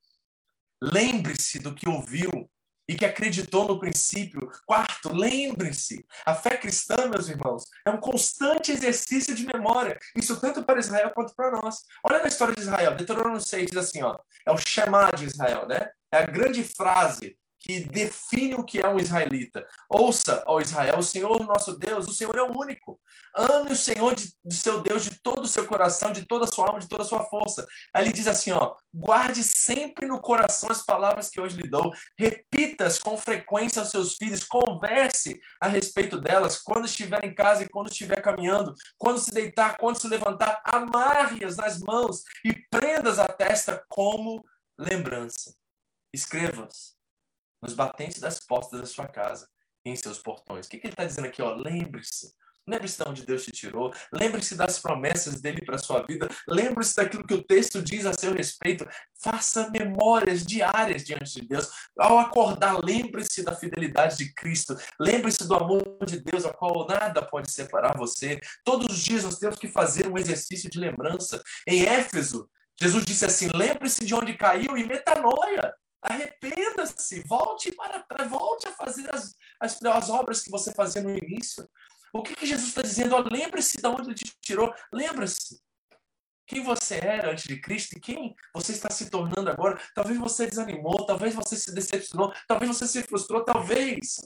lembre-se do que ouviu e que acreditou no princípio. Quarto, lembre-se. A fé cristã, meus irmãos, é um constante exercício de memória. Isso tanto para Israel quanto para nós. Olha na história de Israel. Deuteronômio 6 diz assim, ó, é o Shema de Israel, né? É a grande frase que define o que é um israelita. Ouça, ó Israel, o Senhor nosso Deus, o Senhor é o único. Ame o Senhor de, de seu Deus de todo o seu coração, de toda a sua alma, de toda a sua força. Aí ele diz assim, ó, guarde sempre no coração as palavras que hoje lhe dou, repita-as com frequência aos seus filhos, converse a respeito delas quando estiver em casa e quando estiver caminhando, quando se deitar, quando se levantar, amarre-as nas mãos e prendas a testa como lembrança. Escreva-as nos batentes das portas da sua casa em seus portões. O que, que ele está dizendo aqui? Lembre-se. Lembre-se de onde Deus te tirou. Lembre-se das promessas dele para sua vida. Lembre-se daquilo que o texto diz a seu respeito. Faça memórias diárias diante de Deus. Ao acordar, lembre-se da fidelidade de Cristo. Lembre-se do amor de Deus, a qual nada pode separar você. Todos os dias nós temos que fazer um exercício de lembrança. Em Éfeso, Jesus disse assim: lembre-se de onde caiu e metanoia. Arrependa-se, volte para trás, volte a fazer as, as, as obras que você fazia no início. O que, que Jesus está dizendo? Lembre-se de onde ele te tirou. Lembre-se quem você era antes de Cristo e quem você está se tornando agora. Talvez você desanimou, talvez você se decepcionou, talvez você se frustrou, talvez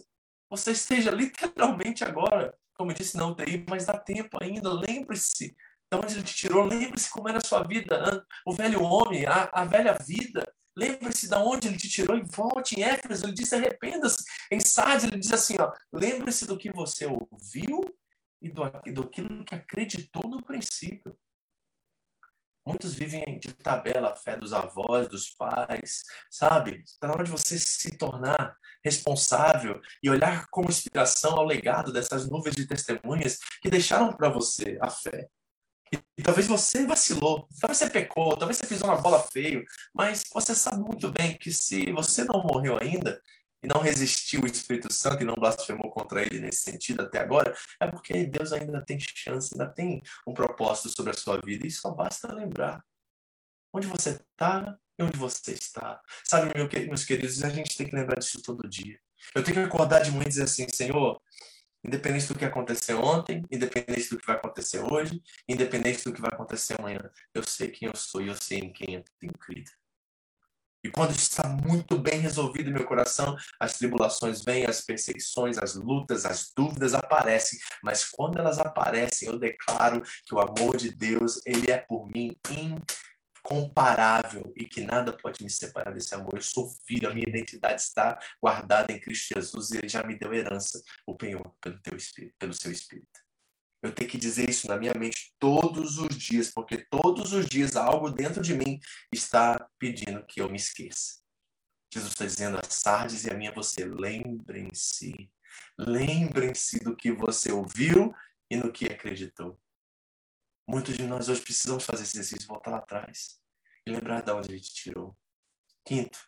você esteja literalmente agora, como eu disse, não UTI, mas dá tempo ainda. Lembre-se de onde ele te tirou, lembre-se como era a sua vida, o velho homem, a, a velha vida. Lembre-se de onde ele te tirou e volte. Em Éfeso, ele disse: arrependa-se. Em Sardes, ele diz assim: ó, lembre-se do que você ouviu e do, do que acreditou no princípio. Muitos vivem de tabela a fé dos avós, dos pais, sabe? Está na hora de você se tornar responsável e olhar como inspiração ao legado dessas nuvens de testemunhas que deixaram para você a fé. E talvez você vacilou, talvez você pecou, talvez você fez uma bola feio, mas você sabe muito bem que se você não morreu ainda e não resistiu o Espírito Santo e não blasfemou contra ele nesse sentido até agora, é porque Deus ainda tem chance, ainda tem um propósito sobre a sua vida e só basta lembrar onde você está e onde você está. Sabe, meus queridos, a gente tem que lembrar disso todo dia. Eu tenho que acordar de manhã e dizer assim, Senhor, Independente do que aconteceu ontem, independente do que vai acontecer hoje, independente do que vai acontecer amanhã, eu sei quem eu sou e eu sei em quem eu tenho crido. E quando está muito bem resolvido meu coração, as tribulações vêm, as perseguições, as lutas, as dúvidas aparecem. Mas quando elas aparecem, eu declaro que o amor de Deus, ele é por mim incomparável e que nada pode me separar desse amor. Eu sou filho, a minha identidade está guardada em Cristo Jesus e ele já me deu herança, o penhor, pelo, teu espírito, pelo seu espírito. Eu tenho que dizer isso na minha mente todos os dias, porque todos os dias algo dentro de mim está pedindo que eu me esqueça. Jesus está dizendo a Sardes e a minha você, lembrem-se, lembrem-se do que você ouviu e no que acreditou. Muitos de nós hoje precisamos fazer esse exercício, voltar lá atrás lembrar de onde ele te tirou. Quinto,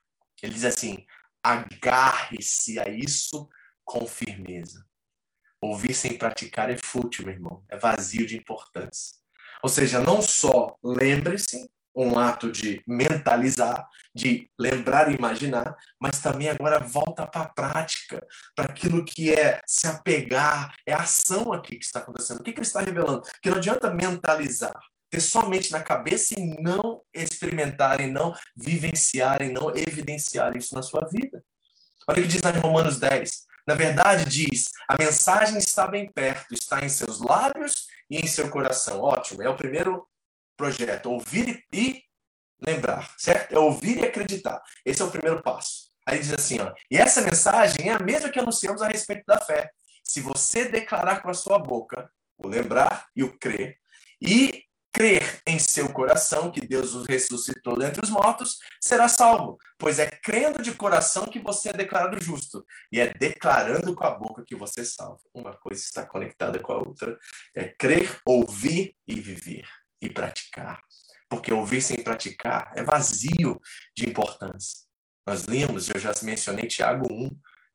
ele diz assim: agarre-se a isso com firmeza. Ouvir sem praticar é fútil, meu irmão, é vazio de importância. Ou seja, não só lembre-se, um ato de mentalizar, de lembrar e imaginar, mas também agora volta para a prática, para aquilo que é se apegar, é ação aqui que está acontecendo. O que, que ele está revelando? Que não adianta mentalizar, ter somente na cabeça e não experimentar, e não vivenciar, e não evidenciar isso na sua vida. Olha o que diz lá em Romanos 10. Na verdade, diz: a mensagem está bem perto, está em seus lábios e em seu coração. Ótimo, é o primeiro projeto, ouvir e lembrar, certo? É ouvir e acreditar. Esse é o primeiro passo. Aí diz assim, ó, e essa mensagem é a mesma que anunciamos a respeito da fé. Se você declarar com a sua boca o lembrar e o crer, e crer em seu coração que Deus o ressuscitou dentre os mortos, será salvo. Pois é crendo de coração que você é declarado justo, e é declarando com a boca que você é salvo. Uma coisa está conectada com a outra. É crer, ouvir e viver, e praticar. Porque ouvir sem praticar é vazio de importância. Nós lemos, eu já mencionei Tiago 1,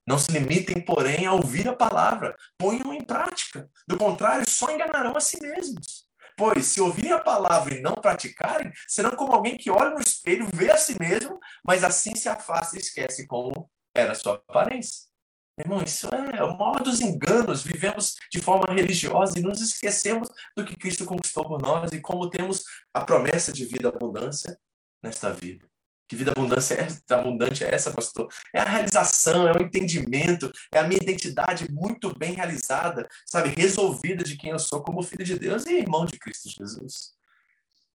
não se limitem, porém, a ouvir a palavra, ponham em prática. Do contrário, só enganarão a si mesmos. Pois, se ouvirem a palavra e não praticarem, serão como alguém que olha no espelho, vê a si mesmo, mas assim se afasta e esquece como era a sua aparência. Irmão, isso é o maior dos enganos. Vivemos de forma religiosa e nos esquecemos do que Cristo conquistou por nós e como temos a promessa de vida abundância nesta vida. Que vida abundância é, abundante é essa, pastor? É a realização, é o entendimento, é a minha identidade muito bem realizada, sabe? Resolvida de quem eu sou como filho de Deus e irmão de Cristo Jesus.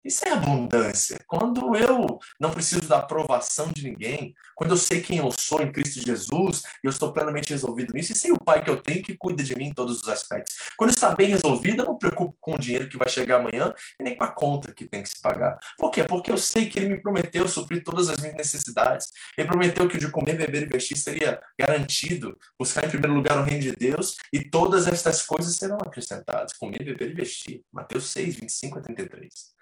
Isso é abundância. Quando eu não preciso da aprovação de ninguém, quando eu sei quem eu sou em Cristo Jesus e eu estou plenamente resolvido nisso, e sei o Pai que eu tenho que cuida de mim em todos os aspectos. Quando está bem resolvido, eu não me preocupo com o dinheiro que vai chegar amanhã e nem com a conta que tem que se pagar. Por quê? Porque eu sei que Ele me prometeu suprir todas as minhas necessidades. Ele prometeu que o de comer, beber e vestir seria garantido, buscar em primeiro lugar o reino de Deus e todas estas coisas serão acrescentadas. Comer, beber e vestir. Mateus 6, 25 a 33.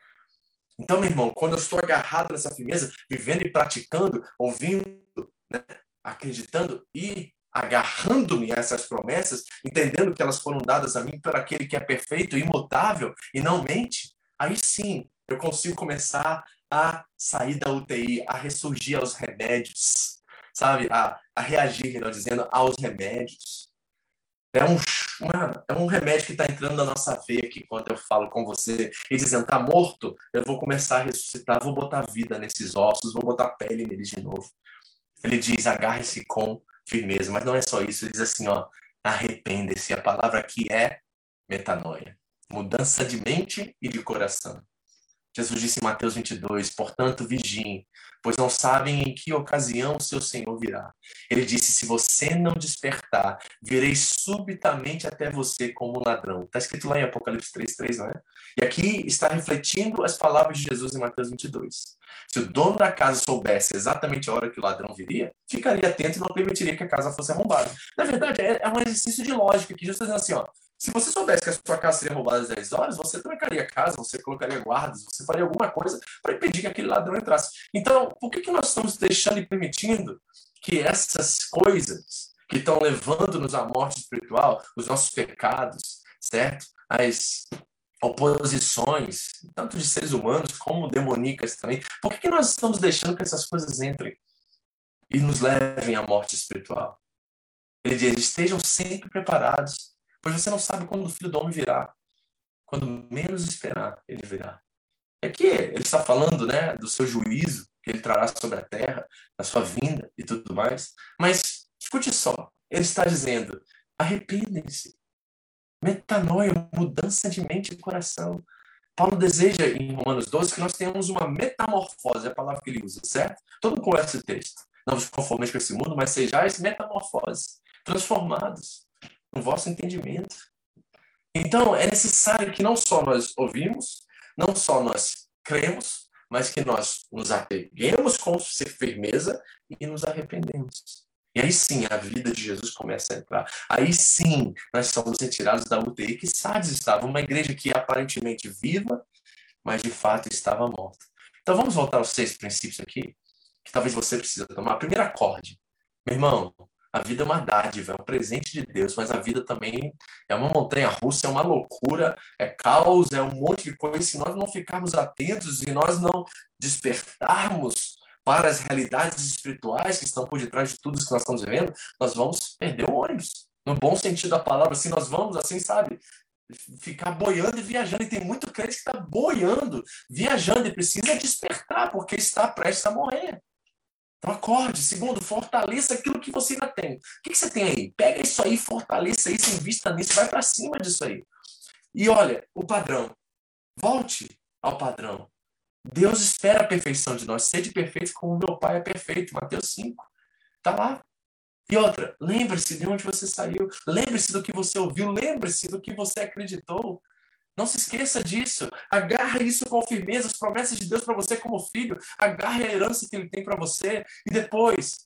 Então, meu irmão, quando eu estou agarrado nessa firmeza, vivendo e praticando, ouvindo, né, acreditando e agarrando-me a essas promessas, entendendo que elas foram dadas a mim por aquele que é perfeito, imutável e não mente, aí sim eu consigo começar a sair da UTI, a ressurgir aos remédios, sabe? A, a reagir, melhor dizendo, aos remédios. É um, uma, é um remédio que está entrando na nossa veia aqui quando eu falo com você e dizendo, tá morto, eu vou começar a ressuscitar, vou botar vida nesses ossos, vou botar pele neles de novo. Ele diz, agarre-se com firmeza, mas não é só isso, ele diz assim, ó, arrependa-se. A palavra aqui é metanoia, mudança de mente e de coração. Jesus disse em Mateus 22, portanto, vigiem, pois não sabem em que ocasião o seu Senhor virá. Ele disse, se você não despertar, virei subitamente até você como ladrão. Está escrito lá em Apocalipse 3, não é? E aqui está refletindo as palavras de Jesus em Mateus 22. Se o dono da casa soubesse exatamente a hora que o ladrão viria, ficaria atento e não permitiria que a casa fosse arrombada. Na verdade, é, é um exercício de lógica que Jesus está dizendo assim, ó, se você soubesse que a sua casa seria roubada às 10 horas, você trancaria a casa, você colocaria guardas, você faria alguma coisa para impedir que aquele ladrão entrasse. Então, por que, que nós estamos deixando e permitindo que essas coisas que estão levando-nos à morte espiritual, os nossos pecados, certo? As oposições, tanto de seres humanos como demoníacas também, por que, que nós estamos deixando que essas coisas entrem e nos levem à morte espiritual? Ele diz: estejam sempre preparados Pois você não sabe quando o filho do homem virá. Quando menos esperar, ele virá. É que ele está falando né, do seu juízo que ele trará sobre a terra, da sua vinda e tudo mais. Mas escute só, ele está dizendo: arrependem-se. Metanoia, mudança de mente e coração. Paulo deseja em Romanos 12 que nós tenhamos uma metamorfose, é a palavra que ele usa, certo? Todo mundo conhece esse texto. Não vos conformeis com esse mundo, mas sejais metamorfose, transformados no vosso entendimento. Então, é necessário que não só nós ouvimos, não só nós cremos, mas que nós nos apeguemos com firmeza e nos arrependemos. E aí sim a vida de Jesus começa a entrar. Aí sim nós somos retirados da UTI que Sardes estava, uma igreja que aparentemente viva, mas de fato estava morta. Então vamos voltar aos seis princípios aqui, que talvez você precise tomar. Primeiro acorde. Meu irmão, a vida é uma dádiva, é um presente de Deus, mas a vida também é uma montanha russa, é uma loucura, é caos, é um monte de coisa. Se nós não ficarmos atentos e nós não despertarmos para as realidades espirituais que estão por detrás de tudo que nós estamos vivendo, nós vamos perder o ônibus. No bom sentido da palavra, assim, nós vamos, assim, sabe, ficar boiando e viajando. E tem muito crente que está boiando, viajando e precisa despertar, porque está prestes a morrer. Então acorde. Segundo, fortaleça aquilo que você ainda tem. O que, que você tem aí? Pega isso aí, fortaleça isso, invista nisso, vai para cima disso aí. E olha, o padrão. Volte ao padrão. Deus espera a perfeição de nós. Sede perfeito como meu Pai é perfeito. Mateus 5. Está lá. E outra, lembre-se de onde você saiu. Lembre-se do que você ouviu. Lembre-se do que você acreditou. Não se esqueça disso. Agarre isso com firmeza, as promessas de Deus para você como filho. Agarre a herança que ele tem para você. E depois,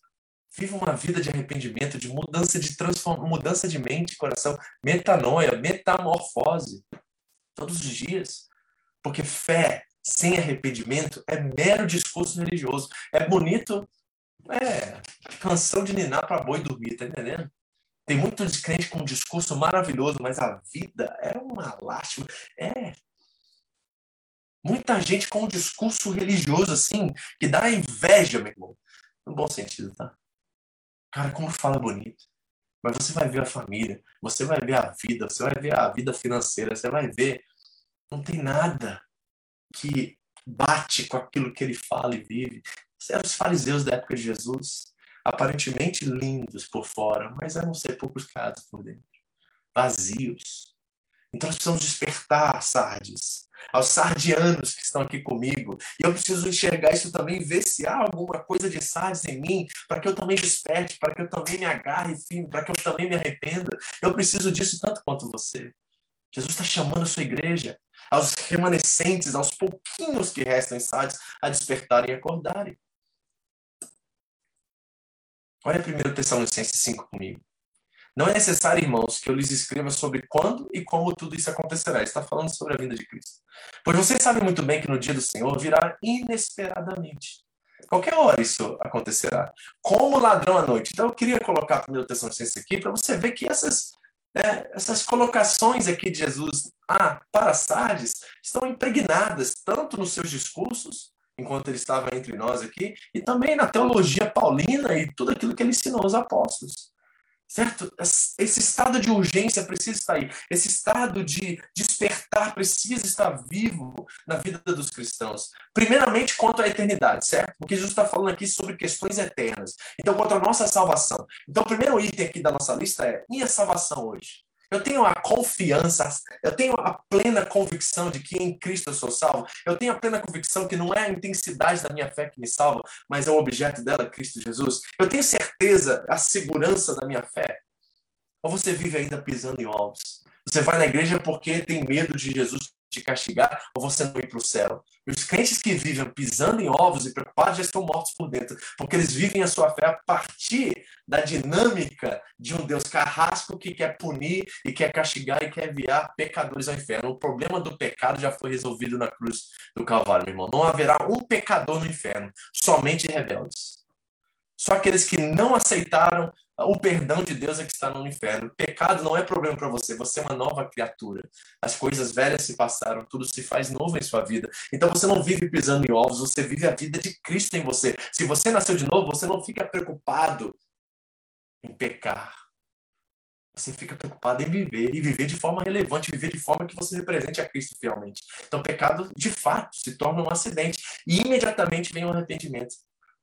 viva uma vida de arrependimento, de mudança de mudança de mente, coração, metanoia, metamorfose. Todos os dias. Porque fé sem arrependimento é mero discurso religioso. É bonito, é canção de ninar para boi dormir, tá entendendo? Tem muito crente com um discurso maravilhoso, mas a vida é uma lástima. É. Muita gente com um discurso religioso assim, que dá inveja, meu irmão. No bom sentido, tá? Cara, como fala bonito. Mas você vai ver a família, você vai ver a vida, você vai ver a vida financeira, você vai ver. Não tem nada que bate com aquilo que ele fala e vive. Eram os fariseus da época de Jesus aparentemente lindos por fora, mas eram sepulcros por dentro, vazios. Então nós precisamos despertar, Sardes, aos sardianos que estão aqui comigo. E eu preciso enxergar isso também, ver se há alguma coisa de Sardes em mim, para que eu também desperte, para que eu também me agarre, para que eu também me arrependa. Eu preciso disso tanto quanto você. Jesus está chamando a sua igreja, aos remanescentes, aos pouquinhos que restam em Sardes, a despertarem e acordarem. Olha 1 Tessalonicenses 5 comigo. Não é necessário, irmãos, que eu lhes escreva sobre quando e como tudo isso acontecerá. Está falando sobre a vinda de Cristo. Pois vocês sabem muito bem que no dia do Senhor virá inesperadamente. Qualquer hora isso acontecerá. Como ladrão à noite. Então eu queria colocar 1 Tessalonicenses aqui para você ver que essas, né, essas colocações aqui de Jesus ah, para Sardes estão impregnadas tanto nos seus discursos enquanto ele estava entre nós aqui, e também na teologia paulina e tudo aquilo que ele ensinou aos apóstolos. Certo? Esse estado de urgência precisa estar aí. Esse estado de despertar precisa estar vivo na vida dos cristãos. Primeiramente, quanto à eternidade, certo? Porque Jesus está falando aqui sobre questões eternas. Então, quanto à nossa salvação. Então, o primeiro item aqui da nossa lista é: minha salvação hoje? Eu tenho a confiança, eu tenho a plena convicção de que em Cristo eu sou salvo. Eu tenho a plena convicção que não é a intensidade da minha fé que me salva, mas é o objeto dela, Cristo Jesus. Eu tenho certeza, a segurança da minha fé. Ou você vive ainda pisando em ovos? Você vai na igreja porque tem medo de Jesus te castigar ou você não ir para o céu. E os crentes que vivem pisando em ovos e preocupados já estão mortos por dentro, porque eles vivem a sua fé a partir da dinâmica de um Deus carrasco que quer punir e quer castigar e quer enviar pecadores ao inferno. O problema do pecado já foi resolvido na cruz do Calvário, meu irmão. Não haverá um pecador no inferno, somente rebeldes. Só aqueles que não aceitaram o perdão de Deus é que está no inferno. O pecado não é problema para você, você é uma nova criatura. As coisas velhas se passaram, tudo se faz novo em sua vida. Então você não vive pisando em ovos, você vive a vida de Cristo em você. Se você nasceu de novo, você não fica preocupado em pecar. Você fica preocupado em viver, e viver de forma relevante, viver de forma que você represente a Cristo fielmente. Então, pecado, de fato, se torna um acidente. E imediatamente vem o arrependimento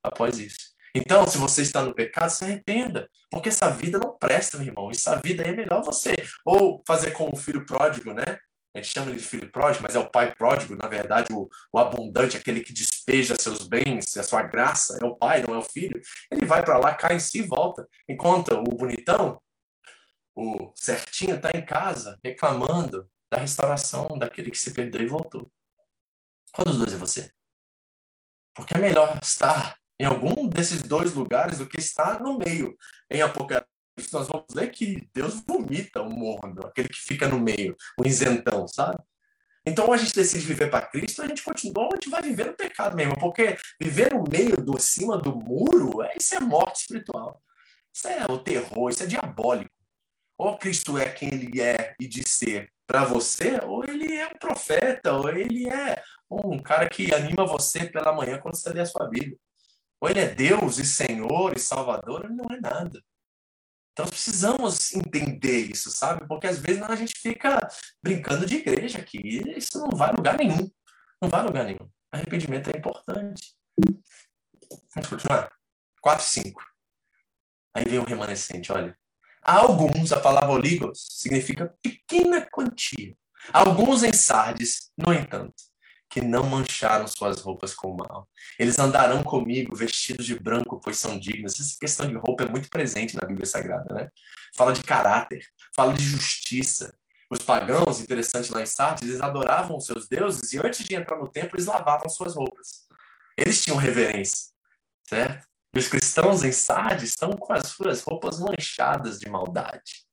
após isso. Então, se você está no pecado, se arrependa, porque essa vida não presta, meu irmão. Essa vida é melhor você ou fazer como o filho pródigo, né? A gente chama ele de filho pródigo, mas é o pai pródigo, na verdade, o, o abundante, aquele que despeja seus bens, a sua graça, é o pai, não é o filho. Ele vai para lá, cai em si e volta. Enquanto o bonitão, o certinho, está em casa, reclamando da restauração daquele que se perdeu e voltou. Qual dos dois é você? Porque é melhor estar em algum desses dois lugares do que está no meio. Em Apocalipse, nós vamos ler que Deus vomita o morno, aquele que fica no meio, o isentão, sabe? Então, a gente decide viver para Cristo, a gente continua, a gente vai viver no pecado mesmo, porque viver no meio, do cima do muro, é, isso é morte espiritual. Isso é o terror, isso é diabólico. Ou Cristo é quem ele é e diz ser para você, ou ele é um profeta, ou ele é um cara que anima você pela manhã quando você lê a sua Bíblia. Ou ele é Deus e Senhor e Salvador, ele não é nada. Então precisamos entender isso, sabe? Porque às vezes a gente fica brincando de igreja aqui. E isso não vai a lugar nenhum. Não vai a lugar nenhum. Arrependimento é importante. Vamos continuar. 4 5. Aí vem o remanescente, olha. alguns, a palavra oligos significa pequena quantia. Alguns em Sardes, no entanto, que não mancharam suas roupas com mal. Eles andarão comigo vestidos de branco, pois são dignos. Essa questão de roupa é muito presente na Bíblia Sagrada, né? Fala de caráter, fala de justiça, Os pagãos, interessante lá em Sardes, eles adoravam os seus deuses e antes de entrar no templo, eles lavavam suas roupas. Eles tinham reverência, certo? E os cristãos em Sardes estão com as suas roupas manchadas de maldade.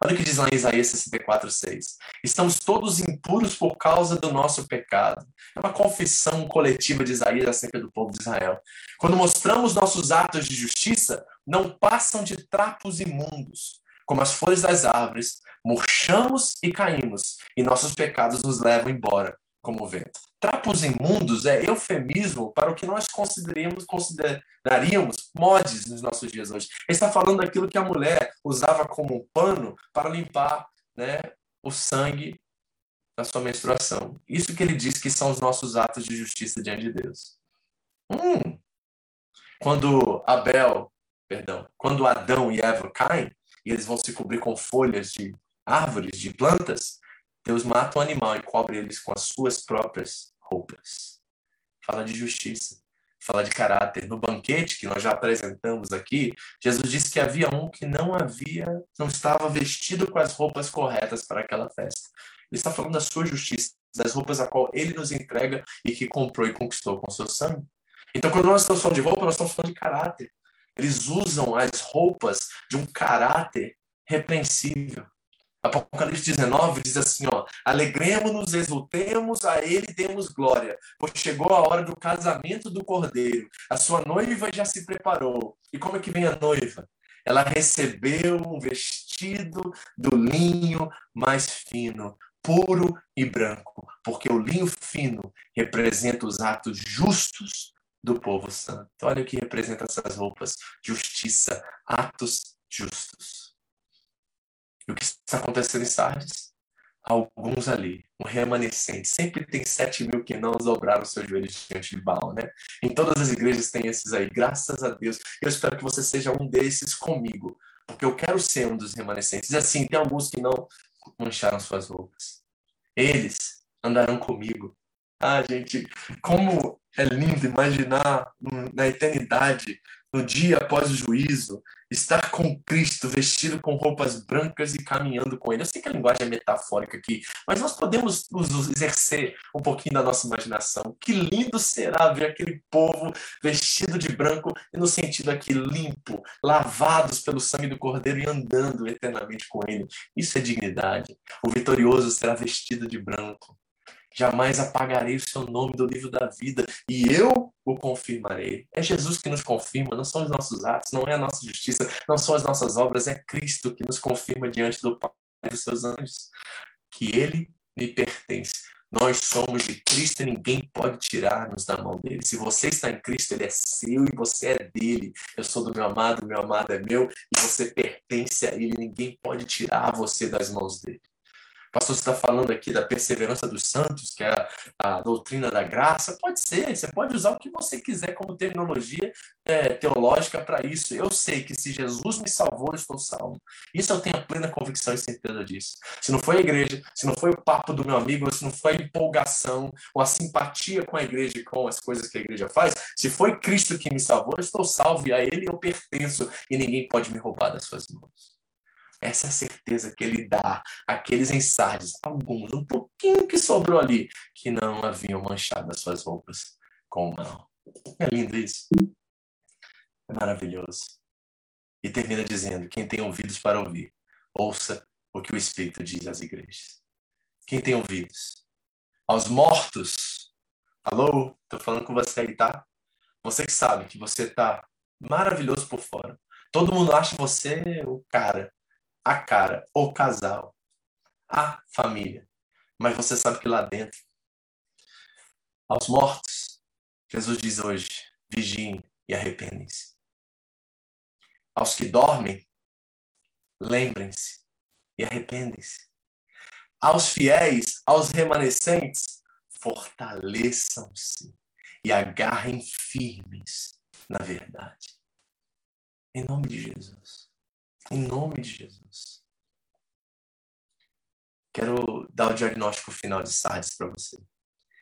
Olha o que diz lá em Isaías 64, 6. Estamos todos impuros por causa do nosso pecado. É uma confissão coletiva de Isaías acerca do povo de Israel. Quando mostramos nossos atos de justiça, não passam de trapos imundos. Como as folhas das árvores, murchamos e caímos, e nossos pecados nos levam embora como vento. Trapos imundos é eufemismo para o que nós consideramos, consideraríamos mods nos nossos dias hoje. Ele está falando daquilo que a mulher usava como um pano para limpar né, o sangue da sua menstruação. Isso que ele diz que são os nossos atos de justiça diante de Deus. Hum. Quando Abel, perdão, quando Adão e Eva caem, e eles vão se cobrir com folhas de árvores, de plantas, Deus mata o animal e cobre eles com as suas próprias roupas. Fala de justiça, fala de caráter. No banquete que nós já apresentamos aqui, Jesus disse que havia um que não havia, não estava vestido com as roupas corretas para aquela festa. Ele está falando da sua justiça, das roupas a qual ele nos entrega e que comprou e conquistou com seu sangue. Então, quando nós estamos falando de roupa, nós estamos falando de caráter. Eles usam as roupas de um caráter repreensível. Apocalipse 19 diz assim, ó, alegremos-nos, exultemos, a ele demos glória, pois chegou a hora do casamento do cordeiro, a sua noiva já se preparou. E como é que vem a noiva? Ela recebeu um vestido do linho mais fino, puro e branco, porque o linho fino representa os atos justos do povo santo. Olha o que representa essas roupas: justiça, atos justos. E o que está acontecendo em Sardes? Alguns ali, um remanescente. Sempre tem sete mil que não dobraram seus joelhos diante de Baal, né? Em todas as igrejas tem esses aí, graças a Deus. Eu espero que você seja um desses comigo, porque eu quero ser um dos remanescentes. E assim, tem alguns que não mancharam suas roupas. Eles andarão comigo. Ah, gente, como é lindo imaginar na eternidade, no dia após o juízo, estar com Cristo vestido com roupas brancas e caminhando com Ele. Eu sei que a linguagem é metafórica aqui, mas nós podemos exercer um pouquinho da nossa imaginação. Que lindo será ver aquele povo vestido de branco e no sentido aqui limpo, lavados pelo sangue do Cordeiro e andando eternamente com Ele. Isso é dignidade. O vitorioso será vestido de branco jamais apagarei o seu nome do livro da vida e eu o confirmarei. É Jesus que nos confirma, não são os nossos atos, não é a nossa justiça, não são as nossas obras, é Cristo que nos confirma diante do Pai e dos seus anjos que ele me pertence. Nós somos de Cristo e ninguém pode tirar-nos da mão dele. Se você está em Cristo, ele é seu e você é dele. Eu sou do meu amado, meu amado é meu e você pertence a ele. Ninguém pode tirar você das mãos dele. Pastor, você está falando aqui da perseverança dos santos, que é a, a, doutrina da graça. Pode ser, você pode usar o que você quiser como terminologia é, teológica para isso. Eu sei que se Jesus me salvou, eu estou salvo. Isso eu tenho a plena convicção e certeza disso. Se não foi a igreja, se não foi o papo do meu amigo, se não foi a empolgação ou a simpatia com a igreja e com as coisas que a igreja faz, se foi Cristo que me salvou, eu estou salvo e a Ele eu pertenço e ninguém pode me roubar das suas mãos. Essa é a certeza que ele dá àqueles em Sardes, alguns, um pouquinho que sobrou ali, que não haviam manchado as suas roupas com o mal. É lindo isso. É maravilhoso. E termina dizendo: quem tem ouvidos para ouvir, ouça o que o Espírito diz às igrejas. Quem tem ouvidos? Aos mortos. Alô? Estou falando com você aí, tá? Você que sabe que você está maravilhoso por fora. Todo mundo acha você o cara a cara, o casal, a família. Mas você sabe que lá dentro, aos mortos, Jesus diz hoje: vigiem e arrependem-se. Aos que dormem, lembrem-se e arrependem-se. Aos fiéis, aos remanescentes, fortaleçam-se e agarrem firmes na verdade. Em nome de Jesus. Em nome de Jesus. Quero dar o diagnóstico final de Sardes para você.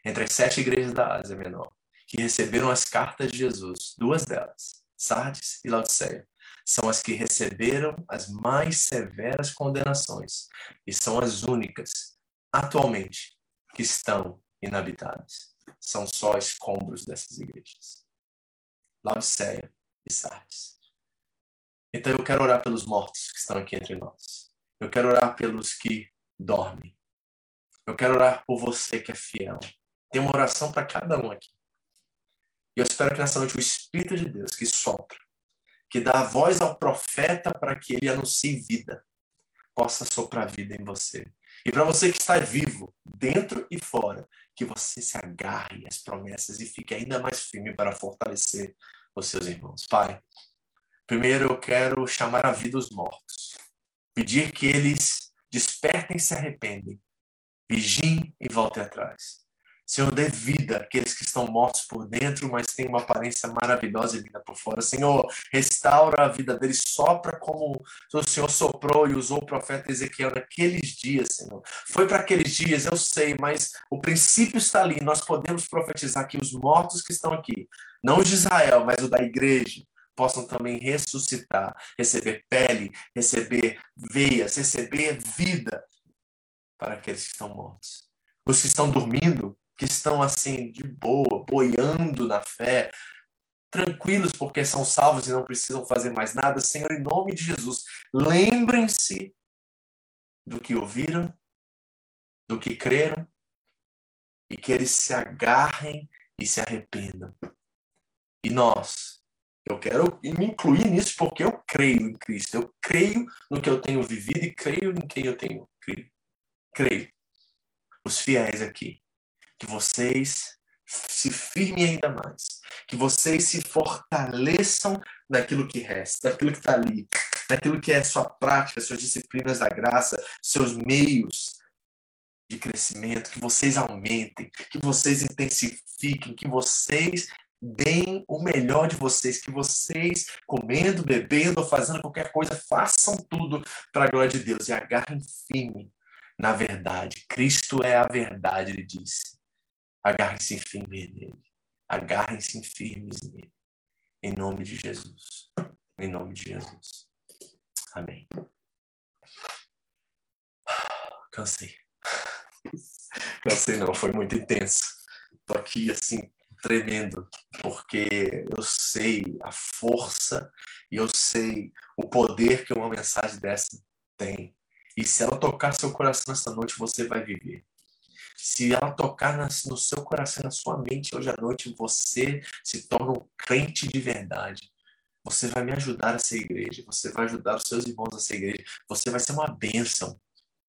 Entre as sete igrejas da Ásia Menor, que receberam as cartas de Jesus, duas delas, Sardes e Laodiceia, são as que receberam as mais severas condenações e são as únicas, atualmente, que estão inabitadas. São só escombros dessas igrejas. Laodiceia e Sardes. Então eu quero orar pelos mortos que estão aqui entre nós. Eu quero orar pelos que dormem. Eu quero orar por você que é fiel. Tem uma oração para cada um aqui. E eu espero que nessa noite o Espírito de Deus que sopra, que dá a voz ao profeta para que ele anuncie vida, possa soprar vida em você. E para você que está vivo, dentro e fora, que você se agarre às promessas e fique ainda mais firme para fortalecer os seus irmãos. Pai, primeiro eu quero chamar a vida os mortos, pedir que eles despertem e se arrependem, vigiem e voltem atrás. Senhor, dê vida àqueles que estão mortos por dentro, mas têm uma aparência maravilhosa e vida por fora. Senhor, restaura a vida deles, sopra como o Senhor soprou e usou o profeta Ezequiel naqueles dias, Senhor. Foi para aqueles dias, eu sei, mas o princípio está ali. Nós podemos profetizar que os mortos que estão aqui, não os de Israel, mas o da igreja, possam também ressuscitar, receber pele, receber veias, receber vida para aqueles que estão mortos. Os que estão dormindo, que estão assim, de boa, boiando na fé, tranquilos porque são salvos e não precisam fazer mais nada, Senhor, em nome de Jesus, lembrem-se do que ouviram, do que creram, e que eles se agarrem e se arrependam. E nós, eu quero me incluir nisso porque eu creio em Cristo, eu creio no que eu tenho vivido e creio em quem eu tenho crido. Creio. Os fiéis aqui. Que vocês se firmem ainda mais, que vocês se fortaleçam naquilo que resta, naquilo que está ali, naquilo que é sua prática, suas disciplinas da graça, seus meios de crescimento, que vocês aumentem, que vocês intensifiquem, que vocês deem o melhor de vocês, que vocês, comendo, bebendo ou fazendo qualquer coisa, façam tudo para a glória de Deus e agarrem firme na verdade. Cristo é a verdade, ele disse. Agarrem-se firmes nele. Agarrem-se firmes nele. Em nome de Jesus. Em nome de Jesus. Amém. Cansei. Cansei não, foi muito intenso. Tô aqui assim tremendo, porque eu sei a força e eu sei o poder que uma mensagem dessa tem. E se ela tocar seu coração essa noite, você vai viver. Se ela tocar no seu coração, na sua mente hoje à noite, você se torna um crente de verdade. Você vai me ajudar a ser igreja, você vai ajudar os seus irmãos a ser igreja, você vai ser uma bênção.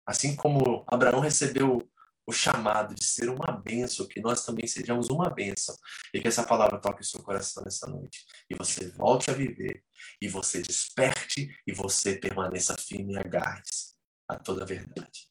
Assim como Abraão recebeu o chamado de ser uma bênção, que nós também sejamos uma bênção. E que essa palavra toque o seu coração nessa noite. E você volte a viver, e você desperte, e você permaneça firme e agarre-se a toda a verdade.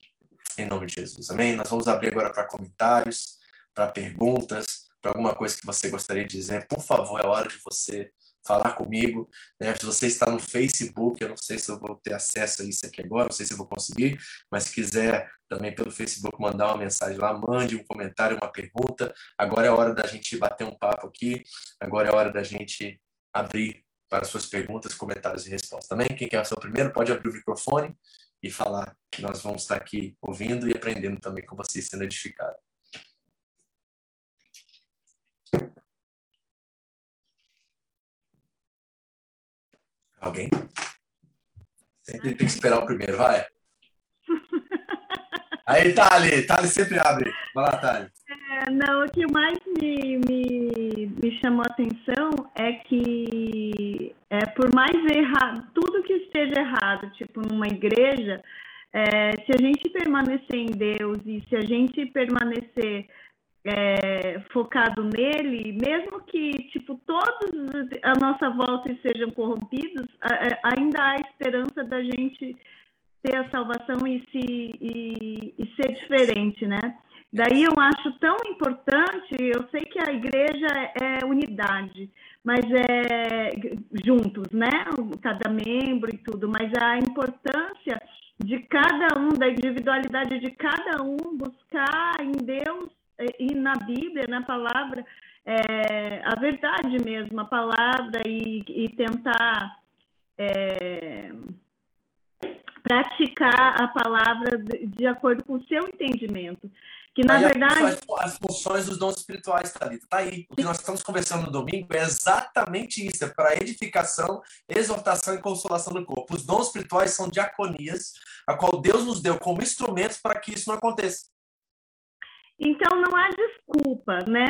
Em nome de Jesus. Amém? Nós vamos abrir agora para comentários, para perguntas, para alguma coisa que você gostaria de dizer. Por favor, é hora de você falar comigo. Né? Se você está no Facebook, eu não sei se eu vou ter acesso a isso aqui agora, não sei se eu vou conseguir, mas se quiser também pelo Facebook mandar uma mensagem lá, mande um comentário, uma pergunta. Agora é hora da gente bater um papo aqui, agora é hora da gente abrir para suas perguntas, comentários e respostas. Também, quem quer ser o primeiro, pode abrir o microfone e falar que nós vamos estar aqui ouvindo e aprendendo também com vocês, sendo edificado. Alguém? Sempre tem que esperar o primeiro, vai. Aí, Thali, Thali sempre abre. Vai lá, Thali. É, não, o que mais me, me, me chamou a atenção é que, é, por mais errado, tudo que esteja errado, tipo, numa igreja, é, se a gente permanecer em Deus e se a gente permanecer é, focado nele, mesmo que tipo todos a nossa volta sejam corrompidos, ainda há esperança da gente ter a salvação e se e, e ser diferente, né? Daí eu acho tão importante, eu sei que a igreja é unidade, mas é juntos, né? Cada membro e tudo, mas a importância de cada um, da individualidade de cada um, buscar em Deus e na Bíblia, na palavra, é, a verdade mesmo, a palavra e, e tentar é, praticar a palavra de, de, acordo com o seu entendimento. Que, na aí, verdade. As funções dos dons espirituais, Thalita, tá aí. O que nós estamos conversando no domingo é exatamente isso: é para edificação, exortação e consolação do corpo. Os dons espirituais são diaconias, a qual Deus nos deu como instrumentos para que isso não aconteça. Então, não há desculpa, né?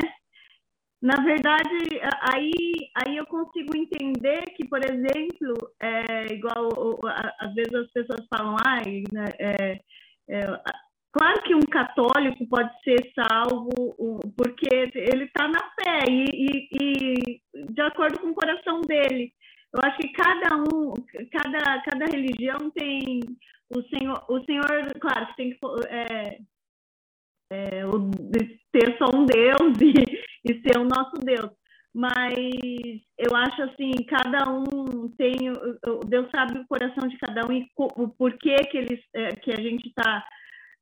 Na verdade, aí, aí eu consigo entender que, por exemplo, é igual às vezes as pessoas falam, ai, né, é, é, claro que um católico pode ser salvo porque ele está na fé e, e, e, de acordo com o coração dele. Eu acho que cada um, cada, cada religião tem o Senhor, o Senhor, claro que tem que é, o, ter só um Deus e, e ser o nosso Deus. Mas eu acho assim, cada um tem, Deus sabe o coração de cada um e o porquê que, eles, é, que a gente está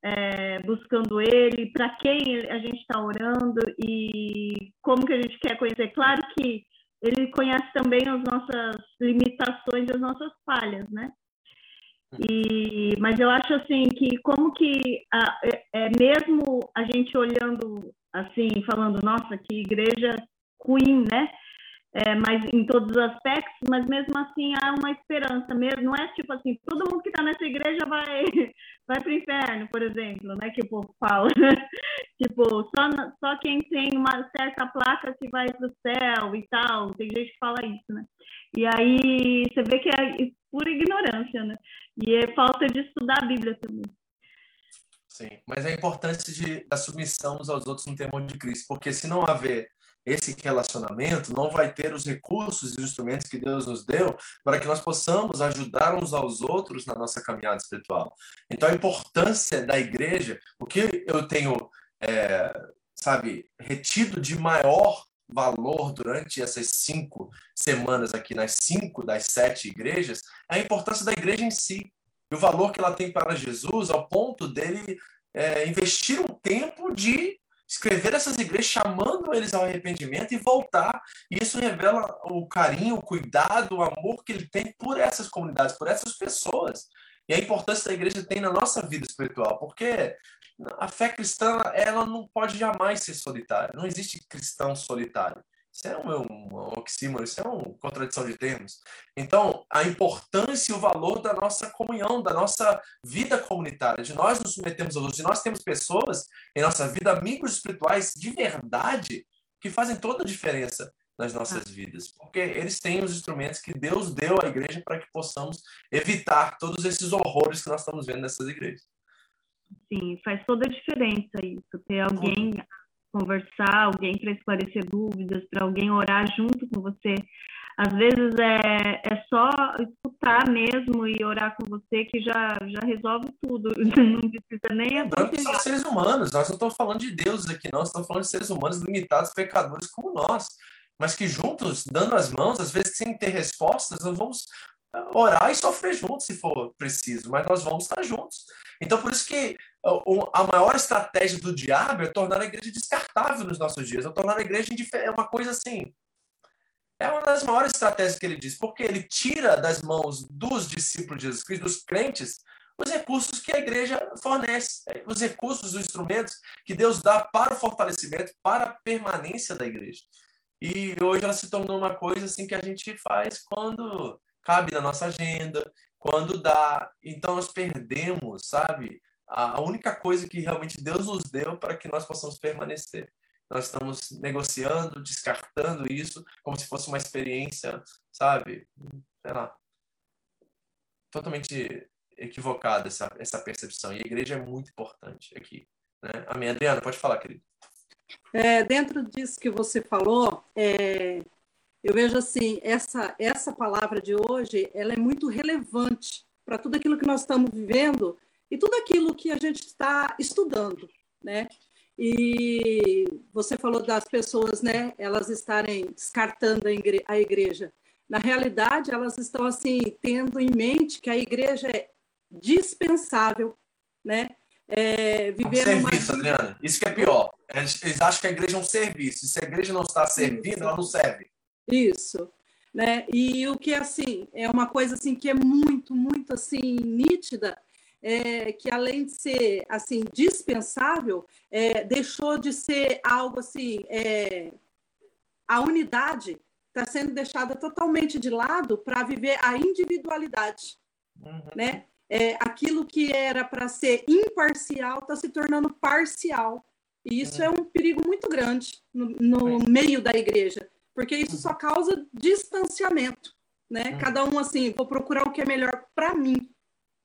é, buscando Ele, para quem a gente está orando e como que a gente quer conhecer. Claro que Ele conhece também as nossas limitações, as nossas falhas, né? E, mas eu acho assim que como que a, é, é, mesmo a gente olhando assim, falando, nossa, que igreja ruim, né? É, mas em todos os aspectos, mas mesmo assim há uma esperança mesmo. Não é tipo assim, todo mundo que está nessa igreja vai vai para o inferno, por exemplo, né? Que o povo fala. tipo, só, só quem tem uma certa placa que vai para o céu e tal. Tem gente que fala isso, né? E aí você vê que é pura ignorância, né? E é falta de estudar a Bíblia também. Sim, mas é a importância de, da submissão aos outros no temor de Cristo, porque se não haver esse relacionamento, não vai ter os recursos e os instrumentos que Deus nos deu para que nós possamos ajudar uns aos outros na nossa caminhada espiritual. Então, a importância da igreja, o que eu tenho, é, sabe, retido de maior valor durante essas cinco semanas aqui nas cinco das sete igrejas é a importância da igreja em si e o valor que ela tem para Jesus ao ponto dele é, investir um tempo de escrever essas igrejas chamando eles ao arrependimento e voltar e isso revela o carinho, o cuidado, o amor que ele tem por essas comunidades, por essas pessoas e a importância da igreja tem na nossa vida espiritual, porque a fé cristã ela não pode jamais ser solitária. Não existe cristão solitário. Isso é um, um oxímoro, isso é uma contradição de termos. Então, a importância e o valor da nossa comunhão, da nossa vida comunitária, de nós nos submetermos a outros, de nós temos pessoas em nossa vida, amigos espirituais de verdade, que fazem toda a diferença nas nossas vidas, porque eles têm os instrumentos que Deus deu à igreja para que possamos evitar todos esses horrores que nós estamos vendo nessas igrejas. Sim, faz toda a diferença isso, ter alguém conversar, alguém para esclarecer dúvidas, para alguém orar junto com você. Às vezes é, é só escutar mesmo e orar com você que já, já resolve tudo. Não precisa nem Nós somos seres humanos, nós não estamos falando de deuses aqui, nós estamos falando de seres humanos limitados, pecadores como nós. Mas que juntos, dando as mãos, às vezes sem ter respostas, nós vamos orar e sofrer juntos se for preciso, mas nós vamos estar juntos. Então, por isso que a maior estratégia do diabo é tornar a igreja descartável nos nossos dias, é tornar a igreja é uma coisa assim. É uma das maiores estratégias que ele diz, porque ele tira das mãos dos discípulos de Jesus Cristo, dos crentes, os recursos que a igreja fornece, os recursos, os instrumentos que Deus dá para o fortalecimento, para a permanência da igreja. E hoje ela se tornou uma coisa assim que a gente faz quando cabe na nossa agenda, quando dá. Então nós perdemos, sabe? A única coisa que realmente Deus nos deu para que nós possamos permanecer. Nós estamos negociando, descartando isso como se fosse uma experiência, sabe? Sei lá. Totalmente equivocada essa, essa percepção. E a igreja é muito importante aqui. Né? Amém. Adriana, pode falar, querido. É, dentro disso que você falou, é, eu vejo assim, essa, essa palavra de hoje, ela é muito relevante para tudo aquilo que nós estamos vivendo e tudo aquilo que a gente está estudando, né? E você falou das pessoas, né? Elas estarem descartando a igreja. Na realidade, elas estão assim tendo em mente que a igreja é dispensável, né? É, viver um serviço, uma... Adriana. Isso que é pior. Eles, eles acham que a igreja é um serviço. Se a igreja não está servindo, ela não serve. Isso. né? E o que assim é uma coisa assim que é muito, muito assim nítida, é, que além de ser assim dispensável, é, deixou de ser algo assim, é, a unidade está sendo deixada totalmente de lado para viver a individualidade, uhum. né? É, aquilo que era para ser imparcial está se tornando parcial. E isso uhum. é um perigo muito grande no, no meio da igreja, porque isso só causa distanciamento, né? Uhum. Cada um assim, vou procurar o que é melhor para mim,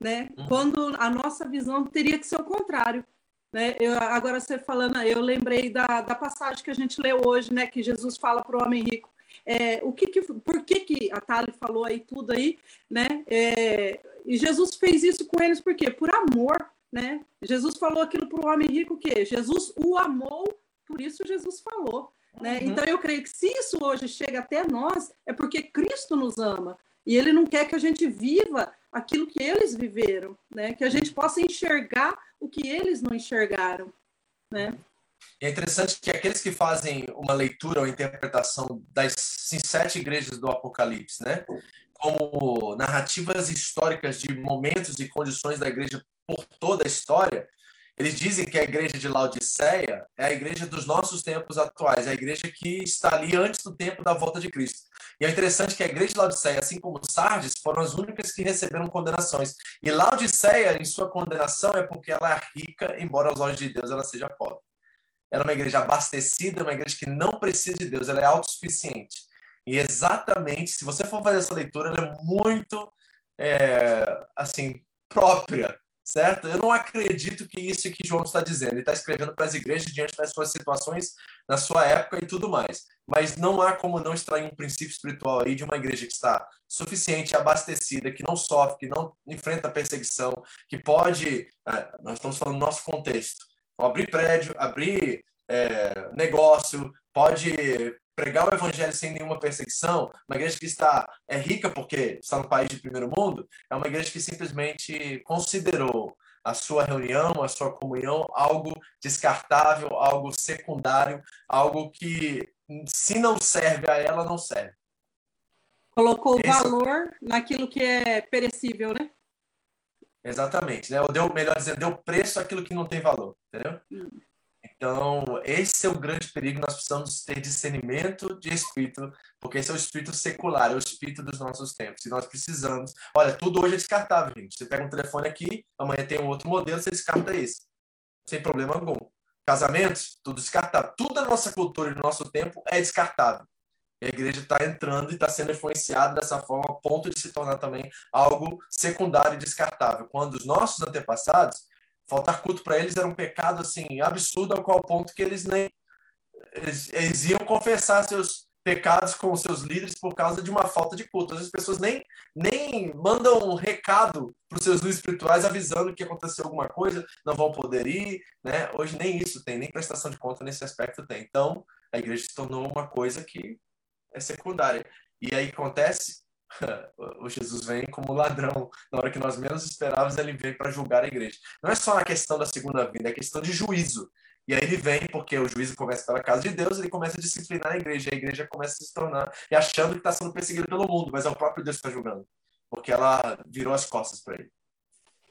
né? Uhum. Quando a nossa visão teria que ser o contrário. Né? Eu, agora você falando, eu lembrei da, da passagem que a gente leu hoje, né? Que Jesus fala para o homem rico. É, o que, que por que, que a Thalie falou aí tudo aí, né? É, e Jesus fez isso com eles por quê? Por amor, né? Jesus falou aquilo para o homem rico o quê? Jesus o amou, por isso Jesus falou. Né? Uhum. Então eu creio que se isso hoje chega até nós, é porque Cristo nos ama. E ele não quer que a gente viva aquilo que eles viveram, né? Que a gente possa enxergar o que eles não enxergaram, né? É interessante que aqueles que fazem uma leitura ou interpretação das sete igrejas do Apocalipse, né? Como narrativas históricas de momentos e condições da igreja por toda a história, eles dizem que a igreja de Laodiceia é a igreja dos nossos tempos atuais, é a igreja que está ali antes do tempo da volta de Cristo. E é interessante que a igreja de Laodiceia, assim como Sardes, foram as únicas que receberam condenações. E Laodiceia, em sua condenação, é porque ela é rica, embora aos olhos de Deus ela seja pobre. Ela é uma igreja abastecida, uma igreja que não precisa de Deus, ela é autossuficiente. E exatamente, se você for fazer essa leitura, ela é muito, é, assim, própria certo? Eu não acredito que isso que João está dizendo. Ele está escrevendo para as igrejas diante das suas situações, na sua época e tudo mais. Mas não há como não extrair um princípio espiritual aí de uma igreja que está suficiente, abastecida, que não sofre, que não enfrenta perseguição, que pode. É, nós estamos falando do nosso contexto. Abrir prédio, abrir é, negócio, pode pregar o evangelho sem nenhuma perseguição, uma igreja que está é rica porque está no país de primeiro mundo, é uma igreja que simplesmente considerou a sua reunião, a sua comunhão algo descartável, algo secundário, algo que se não serve a ela, não serve. Colocou Esse... valor naquilo que é perecível, né? Exatamente, né? Ou deu, melhor dizendo, deu preço àquilo que não tem valor, entendeu? Hum. Então, esse é o grande perigo. Nós precisamos ter discernimento de espírito, porque esse é o espírito secular, é o espírito dos nossos tempos. E nós precisamos. Olha, tudo hoje é descartável, gente. Você pega um telefone aqui, amanhã tem um outro modelo, você descarta esse. Sem problema algum. Casamentos, tudo descartável. Tudo da nossa cultura e do nosso tempo é descartável. E a igreja está entrando e está sendo influenciada dessa forma, a ponto de se tornar também algo secundário e descartável. Quando os nossos antepassados Faltar culto para eles era um pecado assim absurdo ao qual ponto que eles nem eles, eles iam confessar seus pecados com seus líderes por causa de uma falta de culto. As pessoas nem, nem mandam um recado para os seus líderes espirituais avisando que aconteceu alguma coisa, não vão poder ir. Né? Hoje nem isso tem, nem prestação de conta nesse aspecto tem. Então, a igreja se tornou uma coisa que é secundária. E aí acontece, o Jesus vem como ladrão. Na hora que nós menos esperávamos, ele vem para julgar a igreja. Não é só a questão da segunda vinda, é questão de juízo. E aí ele vem porque o juízo começa pela casa de Deus, ele começa a disciplinar a igreja, a igreja começa a se tornar, e achando que está sendo perseguida pelo mundo, mas é o próprio Deus que está julgando, porque ela virou as costas para ele.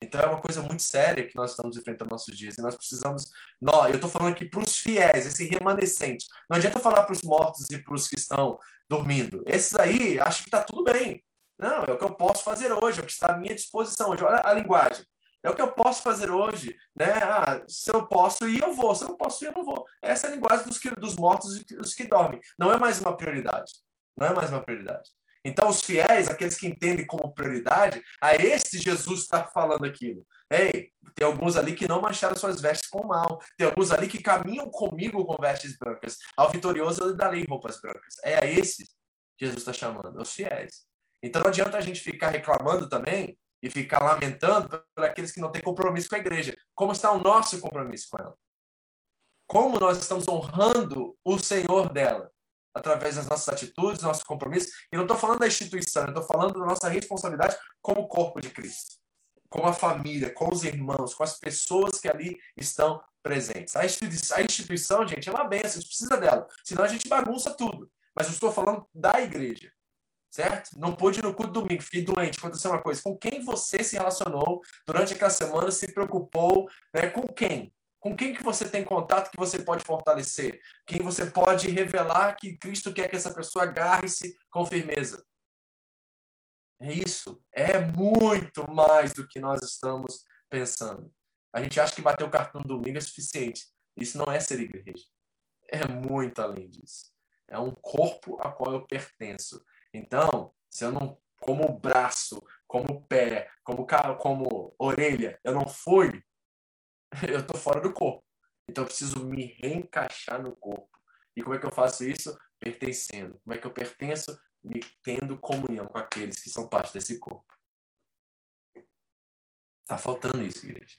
Então é uma coisa muito séria que nós estamos enfrentando nossos dias. E nós precisamos. Nós, eu estou falando aqui para os fiéis, esse remanescente. Não adianta falar para os mortos e para os que estão dormindo. Esses aí acham que está tudo bem. Não, é o que eu posso fazer hoje, é o que está à minha disposição hoje. Olha a linguagem. É o que eu posso fazer hoje, né? Ah, se eu posso ir, eu vou. Se eu não posso ir, eu não vou. Essa é a linguagem dos, que, dos mortos e dos que dormem. Não é mais uma prioridade. Não é mais uma prioridade. Então, os fiéis, aqueles que entendem como prioridade, a esse Jesus está falando aquilo. Ei, tem alguns ali que não mancharam suas vestes com mal. Tem alguns ali que caminham comigo com vestes brancas. Ao vitorioso eu darei roupas brancas. É a esses que Jesus está chamando, os fiéis. Então não adianta a gente ficar reclamando também e ficar lamentando por aqueles que não têm compromisso com a igreja. Como está o nosso compromisso com ela? Como nós estamos honrando o Senhor dela? através das nossas atitudes, nosso compromisso. E não estou falando da instituição, estou falando da nossa responsabilidade como corpo de Cristo, com a família, com os irmãos, com as pessoas que ali estão presentes. A instituição, a instituição gente, é uma benção, a gente precisa dela. Senão a gente bagunça tudo. Mas eu estou falando da igreja, certo? Não pôde ir no culto domingo, fiquei doente, aconteceu uma coisa. Com quem você se relacionou durante aquela semana, se preocupou, né? Com quem? Com quem que você tem contato que você pode fortalecer? Quem você pode revelar que Cristo quer que essa pessoa agarre-se com firmeza? É isso. É muito mais do que nós estamos pensando. A gente acha que bater o cartão no domingo é suficiente. Isso não é ser igreja. É muito além disso. É um corpo a qual eu pertenço. Então, se eu não, como braço, como pé, como como orelha, eu não fui, eu estou fora do corpo. Então, eu preciso me reencaixar no corpo. E como é que eu faço isso? Pertencendo. Como é que eu pertenço? Me tendo comunhão com aqueles que são parte desse corpo. Tá faltando isso, igreja.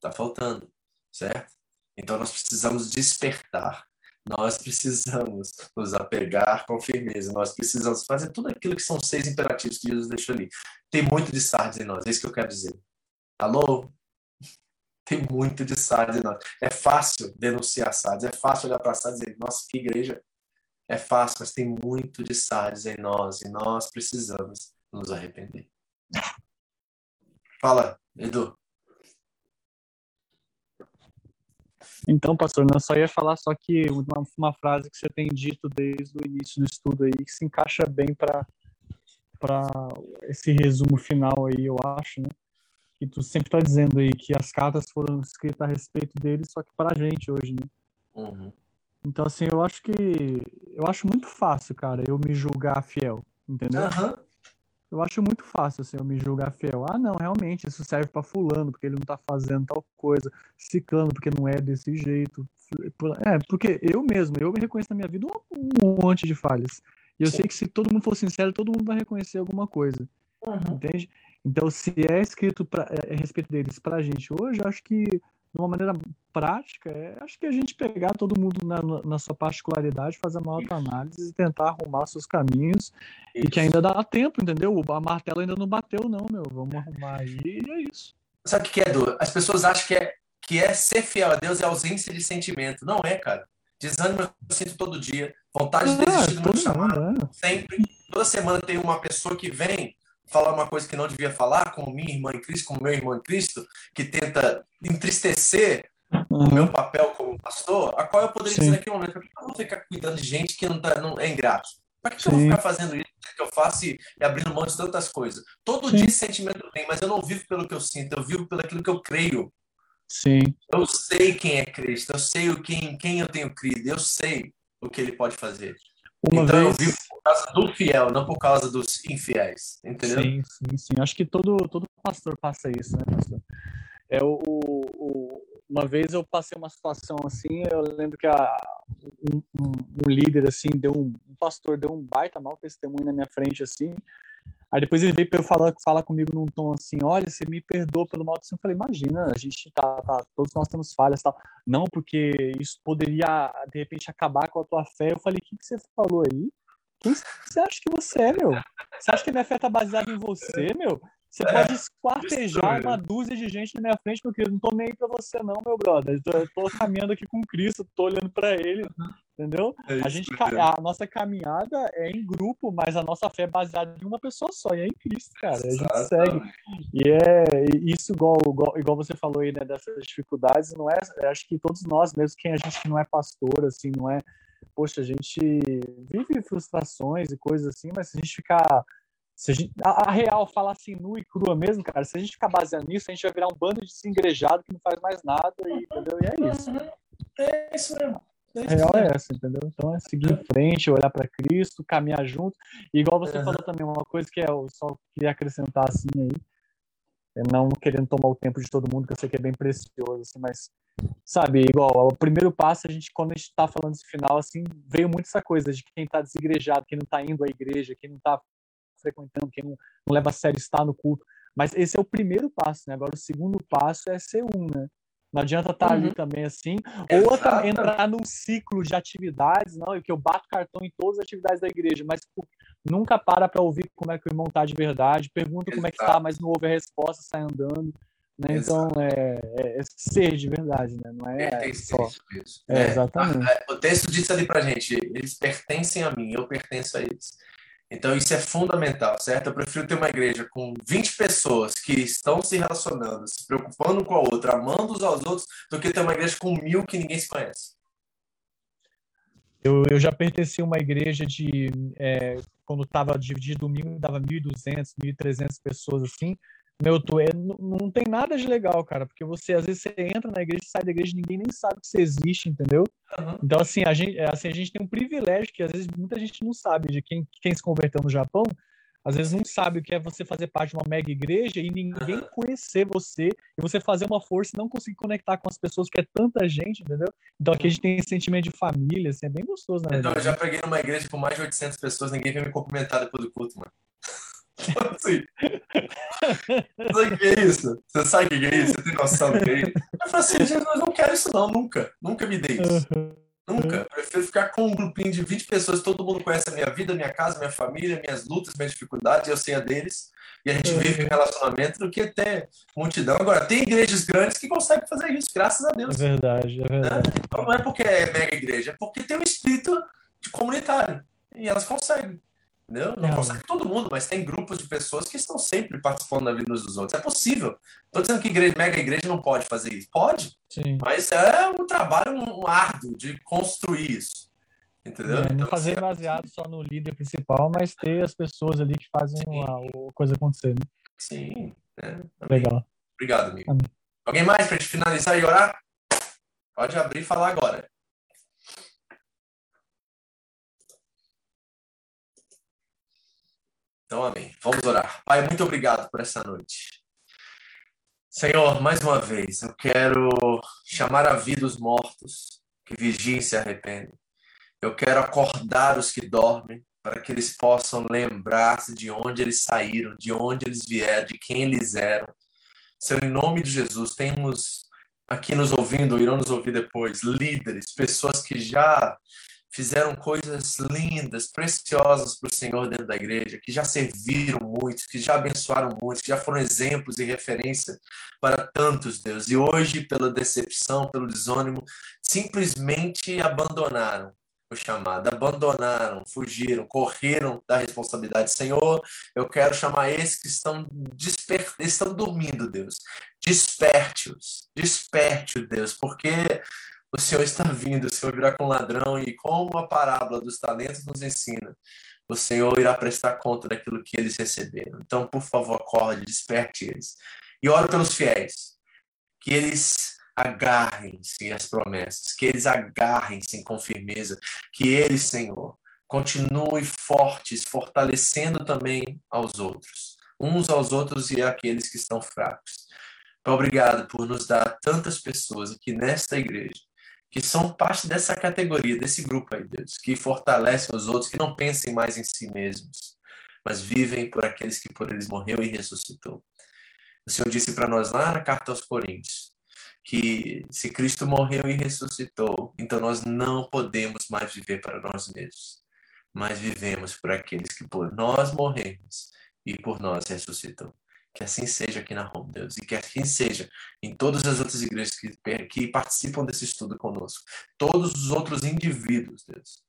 Tá faltando, certo? Então nós precisamos despertar. Nós precisamos nos apegar com firmeza. Nós precisamos fazer tudo aquilo que são seis imperativos que Jesus deixou ali. Tem muito de sardes em nós, é isso que eu quero dizer. Alô? Tem muito de sardes em nós. É fácil denunciar sardes, é fácil olhar para sardes e dizer, nossa, que igreja. É fácil, mas tem muito de sardes em nós e nós precisamos nos arrepender. Fala, Edu. Então, pastor, eu só ia falar só que uma, uma, frase que você tem dito desde o início do estudo aí, que se encaixa bem para esse resumo final aí, eu acho, né? Que tu sempre está dizendo aí que as cartas foram escritas a respeito deles, só que para a gente hoje, né? Uhum. Então, assim, eu acho que eu acho muito fácil, cara, eu me julgar fiel, entendeu? Uhum eu acho muito fácil assim, eu me julgar fiel. Ah, não, realmente, isso serve para fulano, porque ele não tá fazendo tal coisa, ciclano, porque não é desse jeito. É, porque eu mesmo, eu me reconheço na minha vida um monte de falhas. E eu Sim. sei que se todo mundo for sincero, todo mundo vai reconhecer alguma coisa. Uhum. Entende? Então, se é escrito pra, é, a respeito deles pra gente hoje, eu acho que de uma maneira prática, é, acho que a gente pegar todo mundo na, na sua particularidade, fazer uma autoanálise e tentar arrumar seus caminhos isso. e que ainda dá tempo, entendeu? A martelo ainda não bateu, não, meu. Vamos arrumar aí e é isso. Sabe o que é, Edu? As pessoas acham que é, que é ser fiel a Deus é ausência de sentimento. Não é, cara. Desânimo eu sinto todo dia. Vontade de desistir do meu chamado. É. Sempre. Toda semana tem uma pessoa que vem falar uma coisa que não devia falar, como minha irmã em Cristo, como meu irmão em Cristo, que tenta entristecer uhum. o meu papel como pastor, a qual eu poderia Sim. dizer naquele momento, por que eu vou ficar cuidando de gente que não, tá, não é ingrato? Para que, que, eu vou ficar fazendo isso que eu faço e, e abrindo mão de tantas coisas? Todo Sim. dia esse sentimento vem, mas eu não vivo pelo que eu sinto, eu vivo pelo aquilo que eu creio. Sim. Eu sei quem é Cristo, eu sei o quem, quem eu tenho crido, eu sei o que ele pode fazer. Uma então vez... eu vivo por causa do fiel, não por causa dos infiéis, entendeu? Sim, sim, sim. Acho que todo, todo pastor passa isso, né, pastor? É o, o, uma vez eu passei uma situação assim, eu lembro que a, um, um, um líder assim deu um, um pastor deu um baita mal testemunho na minha frente assim, Aí depois ele veio para falar, falar comigo num tom assim, olha, você me perdoa pelo mal que eu falei, imagina, a gente tá, tá, todos nós temos falhas tal. Não, porque isso poderia, de repente, acabar com a tua fé. Eu falei, o que, que você falou aí? Quem você acha que você é, meu? Você acha que a minha fé tá baseada em você, meu? Você pode esquartejar uma dúzia de gente na minha frente, meu querido. Não tô nem aí pra você, não, meu brother. Eu tô, caminhando aqui com Cristo, tô olhando para ele. Entendeu? É a, gente, a nossa caminhada é em grupo, mas a nossa fé é baseada em uma pessoa só, e é em Cristo, cara. A gente segue. E é isso, igual, igual, igual você falou aí, né, dessas dificuldades, não é. Acho que todos nós, mesmo quem a gente não é pastor, assim, não é. Poxa, a gente vive frustrações e coisas assim, mas se a gente ficar. Se a, gente, a, a real falar assim, nua e crua mesmo, cara, se a gente ficar baseando nisso, a gente vai virar um bando de desengrejado que não faz mais nada, e, entendeu? E é isso. É isso mesmo. A real é essa, entendeu? Então é seguir em frente, olhar para Cristo, caminhar junto. E igual você uhum. falou também, uma coisa que é, eu só queria acrescentar assim aí, é não querendo tomar o tempo de todo mundo, que eu sei que é bem precioso, assim, mas sabe, igual o primeiro passo, a gente, quando a gente está falando esse final, assim, veio muito essa coisa de quem está desigrejado, quem não está indo à igreja, quem não está frequentando, quem não, não leva a sério estar no culto. Mas esse é o primeiro passo, né? Agora o segundo passo é ser um, né? Não adianta estar tá uhum. ali também assim. Ou entrar num ciclo de atividades, não, que eu bato cartão em todas as atividades da igreja, mas nunca para para ouvir como é que o irmão está de verdade, pergunta Exato. como é que está, mas não ouve a resposta, sai andando. Né? Então, é, é, é, ser de verdade, né? não é, é só... Isso é, exatamente. O texto diz ali para gente, eles pertencem a mim, eu pertenço a eles. Então, isso é fundamental, certo? Eu prefiro ter uma igreja com 20 pessoas que estão se relacionando, se preocupando com a outra, amando uns aos outros, do que ter uma igreja com mil que ninguém se conhece. Eu, eu já pertenci a uma igreja de. É, quando estava dividido domingo, dava 1.200, 1.300 pessoas assim. Meu, tu é, não, tem nada de legal, cara, porque você às vezes você entra na igreja, sai da igreja, ninguém nem sabe que você existe, entendeu? Uhum. Então, assim a, gente, assim, a gente tem um privilégio que às vezes muita gente não sabe de quem, quem se converteu no Japão, às vezes não sabe o que é você fazer parte de uma mega igreja e ninguém uhum. conhecer você e você fazer uma força e não conseguir conectar com as pessoas, que é tanta gente, entendeu? Então aqui a gente tem esse sentimento de família, assim, é bem gostoso, né? Então, eu já preguei numa igreja com mais de 800 pessoas, ninguém veio me cumprimentar depois do culto, mano. Assim, sabe o que é isso? Você sabe o que é isso? Você tem noção do que é isso? Eu falei assim, Jesus, eu não quero isso não, nunca. Nunca me dê isso. Nunca. Eu prefiro ficar com um grupinho de 20 pessoas, todo mundo conhece a minha vida, minha casa, minha família, minhas lutas, minhas dificuldades, eu sei a deles, e a gente vive em relacionamento do que ter multidão. Agora, tem igrejas grandes que conseguem fazer isso, graças a Deus. É verdade, é verdade. Né? Então, não é porque é mega igreja, é porque tem um espírito de comunitário, e elas conseguem. Não, não consegue todo mundo, mas tem grupos de pessoas que estão sempre participando da vida uns dos outros. É possível. Estou dizendo que igreja, mega igreja não pode fazer isso. Pode, Sim. mas é um trabalho um, árduo de construir isso. Entendeu? É, não então, fazer assim, baseado só no líder principal, mas ter as pessoas ali que fazem a, a, coisa acontecer. Né? Sim. É, Legal. Obrigado, amigo. Amém. Alguém mais para a gente finalizar e orar? Pode abrir e falar agora. Então, amém. Vamos orar. Pai, muito obrigado por essa noite. Senhor, mais uma vez, eu quero chamar a vida os mortos que vigiem e se arrependem. Eu quero acordar os que dormem para que eles possam lembrar-se de onde eles saíram, de onde eles vieram, de quem eles eram. Senhor, em nome de Jesus, temos aqui nos ouvindo, irão nos ouvir depois, líderes, pessoas que já fizeram coisas lindas, preciosas para o Senhor dentro da igreja, que já serviram muito, que já abençoaram muito, que já foram exemplos e referência para tantos, Deus. E hoje, pela decepção, pelo desânimo, simplesmente abandonaram o chamado, abandonaram, fugiram, correram da responsabilidade. Senhor, eu quero chamar esses que estão, desper... estão dormindo, Deus. Desperte-os, desperte-os, Deus, porque o Senhor está vindo, o Senhor virá com ladrão e como a parábola dos talentos nos ensina, o Senhor irá prestar conta daquilo que eles receberam. Então, por favor, acorde, desperte eles. E oro pelos fiéis, que eles agarrem-se às promessas, que eles agarrem-se com firmeza, que eles, Senhor, continuem fortes, fortalecendo também aos outros, uns aos outros e àqueles que estão fracos. Obrigado por nos dar tantas pessoas aqui nesta igreja que são parte dessa categoria, desse grupo aí, Deus, que fortalecem os outros, que não pensem mais em si mesmos, mas vivem por aqueles que por eles morreu e ressuscitou. O Senhor disse para nós lá na carta aos Coríntios que se Cristo morreu e ressuscitou, então nós não podemos mais viver para nós mesmos, mas vivemos por aqueles que por nós morremos e por nós ressuscitou. Que assim seja aqui na Home, Deus, e que assim seja em todas as outras igrejas que, que participam desse estudo conosco. Todos os outros indivíduos, Deus,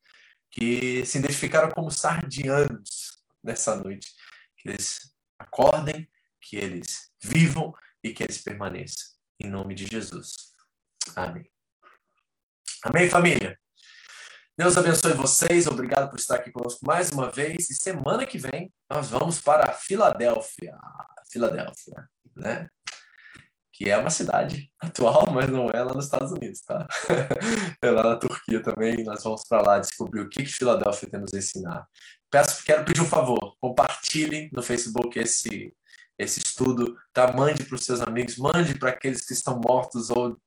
que se identificaram como sardianos nessa noite. Que eles acordem, que eles vivam e que eles permaneçam. Em nome de Jesus. Amém. Amém, família? Deus abençoe vocês. Obrigado por estar aqui conosco mais uma vez. E semana que vem nós vamos para Filadélfia. Filadélfia, né? Que é uma cidade atual, mas não é lá nos Estados Unidos, tá? É lá na Turquia também. Nós vamos para lá descobrir o que, que Filadélfia tem nos ensinar. Peço, quero pedir um favor, compartilhem no Facebook esse esse estudo, tá? Mande para os seus amigos, mande para aqueles que estão mortos ou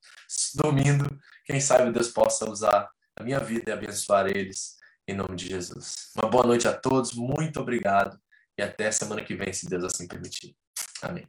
dormindo. Quem sabe Deus possa usar a minha vida e abençoar eles em nome de Jesus. Uma boa noite a todos, muito obrigado e até semana que vem, se Deus assim permitir. Amém.